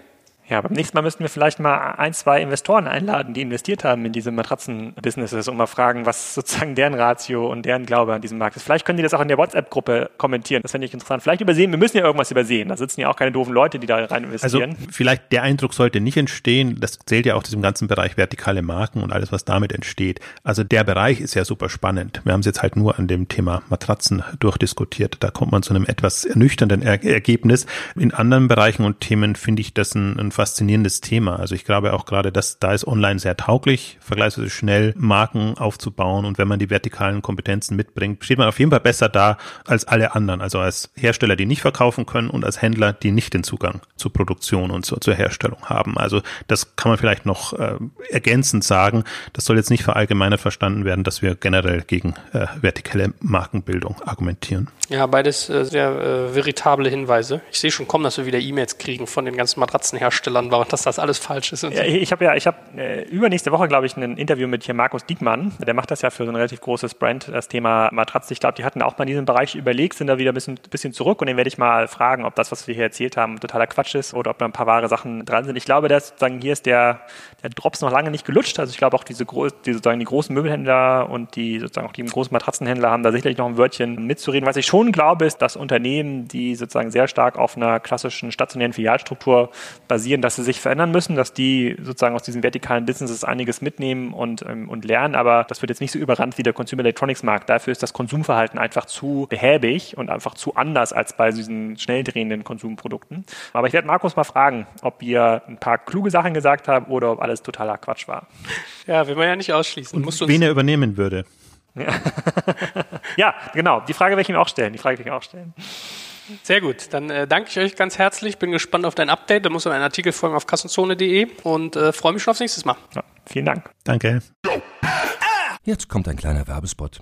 Ja, beim nächsten Mal müssten wir vielleicht mal ein, zwei Investoren einladen, die investiert haben in diese Matratzen-Businesses und mal fragen, was sozusagen deren Ratio und deren Glaube an diesem Markt ist. Vielleicht können die das auch in der WhatsApp-Gruppe kommentieren. Das fände ich interessant. Vielleicht übersehen, wir müssen ja irgendwas übersehen. Da sitzen ja auch keine doofen Leute, die da rein investieren. Also vielleicht der Eindruck sollte nicht entstehen. Das zählt ja auch diesem ganzen Bereich vertikale Marken und alles, was damit entsteht. Also der Bereich ist ja super spannend. Wir haben es jetzt halt nur an dem Thema Matratzen durchdiskutiert. Da kommt man zu einem etwas ernüchternden er Ergebnis. In anderen Bereichen und Themen finde ich das ein, ein faszinierendes Thema. Also ich glaube auch gerade, dass da ist online sehr tauglich, vergleichsweise schnell Marken aufzubauen und wenn man die vertikalen Kompetenzen mitbringt, steht man auf jeden Fall besser da als alle anderen. Also als Hersteller, die nicht verkaufen können und als Händler, die nicht den Zugang zur Produktion und zur, zur Herstellung haben. Also das kann man vielleicht noch äh, ergänzend sagen. Das soll jetzt nicht verallgemeinert verstanden werden, dass wir generell gegen äh, vertikale Markenbildung argumentieren. Ja, beides äh, sehr äh, veritable Hinweise. Ich sehe schon kommen, dass wir wieder E-Mails kriegen von den ganzen Matratzenherstellern Herstellern war dass das alles falsch ist. Ja. Ich habe ja, ich habe äh, übernächste Woche, glaube ich, ein Interview mit hier Markus Diekmann. Der macht das ja für so ein relativ großes Brand, das Thema Matratzen. Ich glaube, die hatten auch mal diesen Bereich überlegt, sind da wieder ein bisschen, bisschen zurück und den werde ich mal fragen, ob das, was wir hier erzählt haben, totaler Quatsch ist oder ob da ein paar wahre Sachen dran sind. Ich glaube, dass sozusagen hier ist der, der Drops noch lange nicht gelutscht. Also ich glaube auch diese, die, sozusagen die großen Möbelhändler und die sozusagen auch die großen Matratzenhändler haben da sicherlich noch ein Wörtchen mitzureden. Was ich schon glaube, ist, dass Unternehmen, die sozusagen sehr stark auf einer klassischen stationären Filialstruktur basieren, dass sie sich verändern müssen, dass die sozusagen aus diesen vertikalen Businesses einiges mitnehmen und, ähm, und lernen, aber das wird jetzt nicht so überrannt wie der Consumer Electronics Markt. Dafür ist das Konsumverhalten einfach zu behäbig und einfach zu anders als bei diesen schnell drehenden Konsumprodukten. Aber ich werde Markus mal fragen, ob wir ein paar kluge Sachen gesagt haben oder ob alles totaler Quatsch war. Ja, will man ja nicht ausschließen. Und wen er übernehmen würde. Ja. ja, genau. Die Frage werde ich ihm auch stellen. Die Frage werde ich ihm auch stellen. Sehr gut, dann äh, danke ich euch ganz herzlich. Bin gespannt auf dein Update. Da muss man einen Artikel folgen auf kassenzone.de und äh, freue mich schon aufs nächste Mal. Ja, vielen Dank. Danke. Jetzt kommt ein kleiner Werbespot.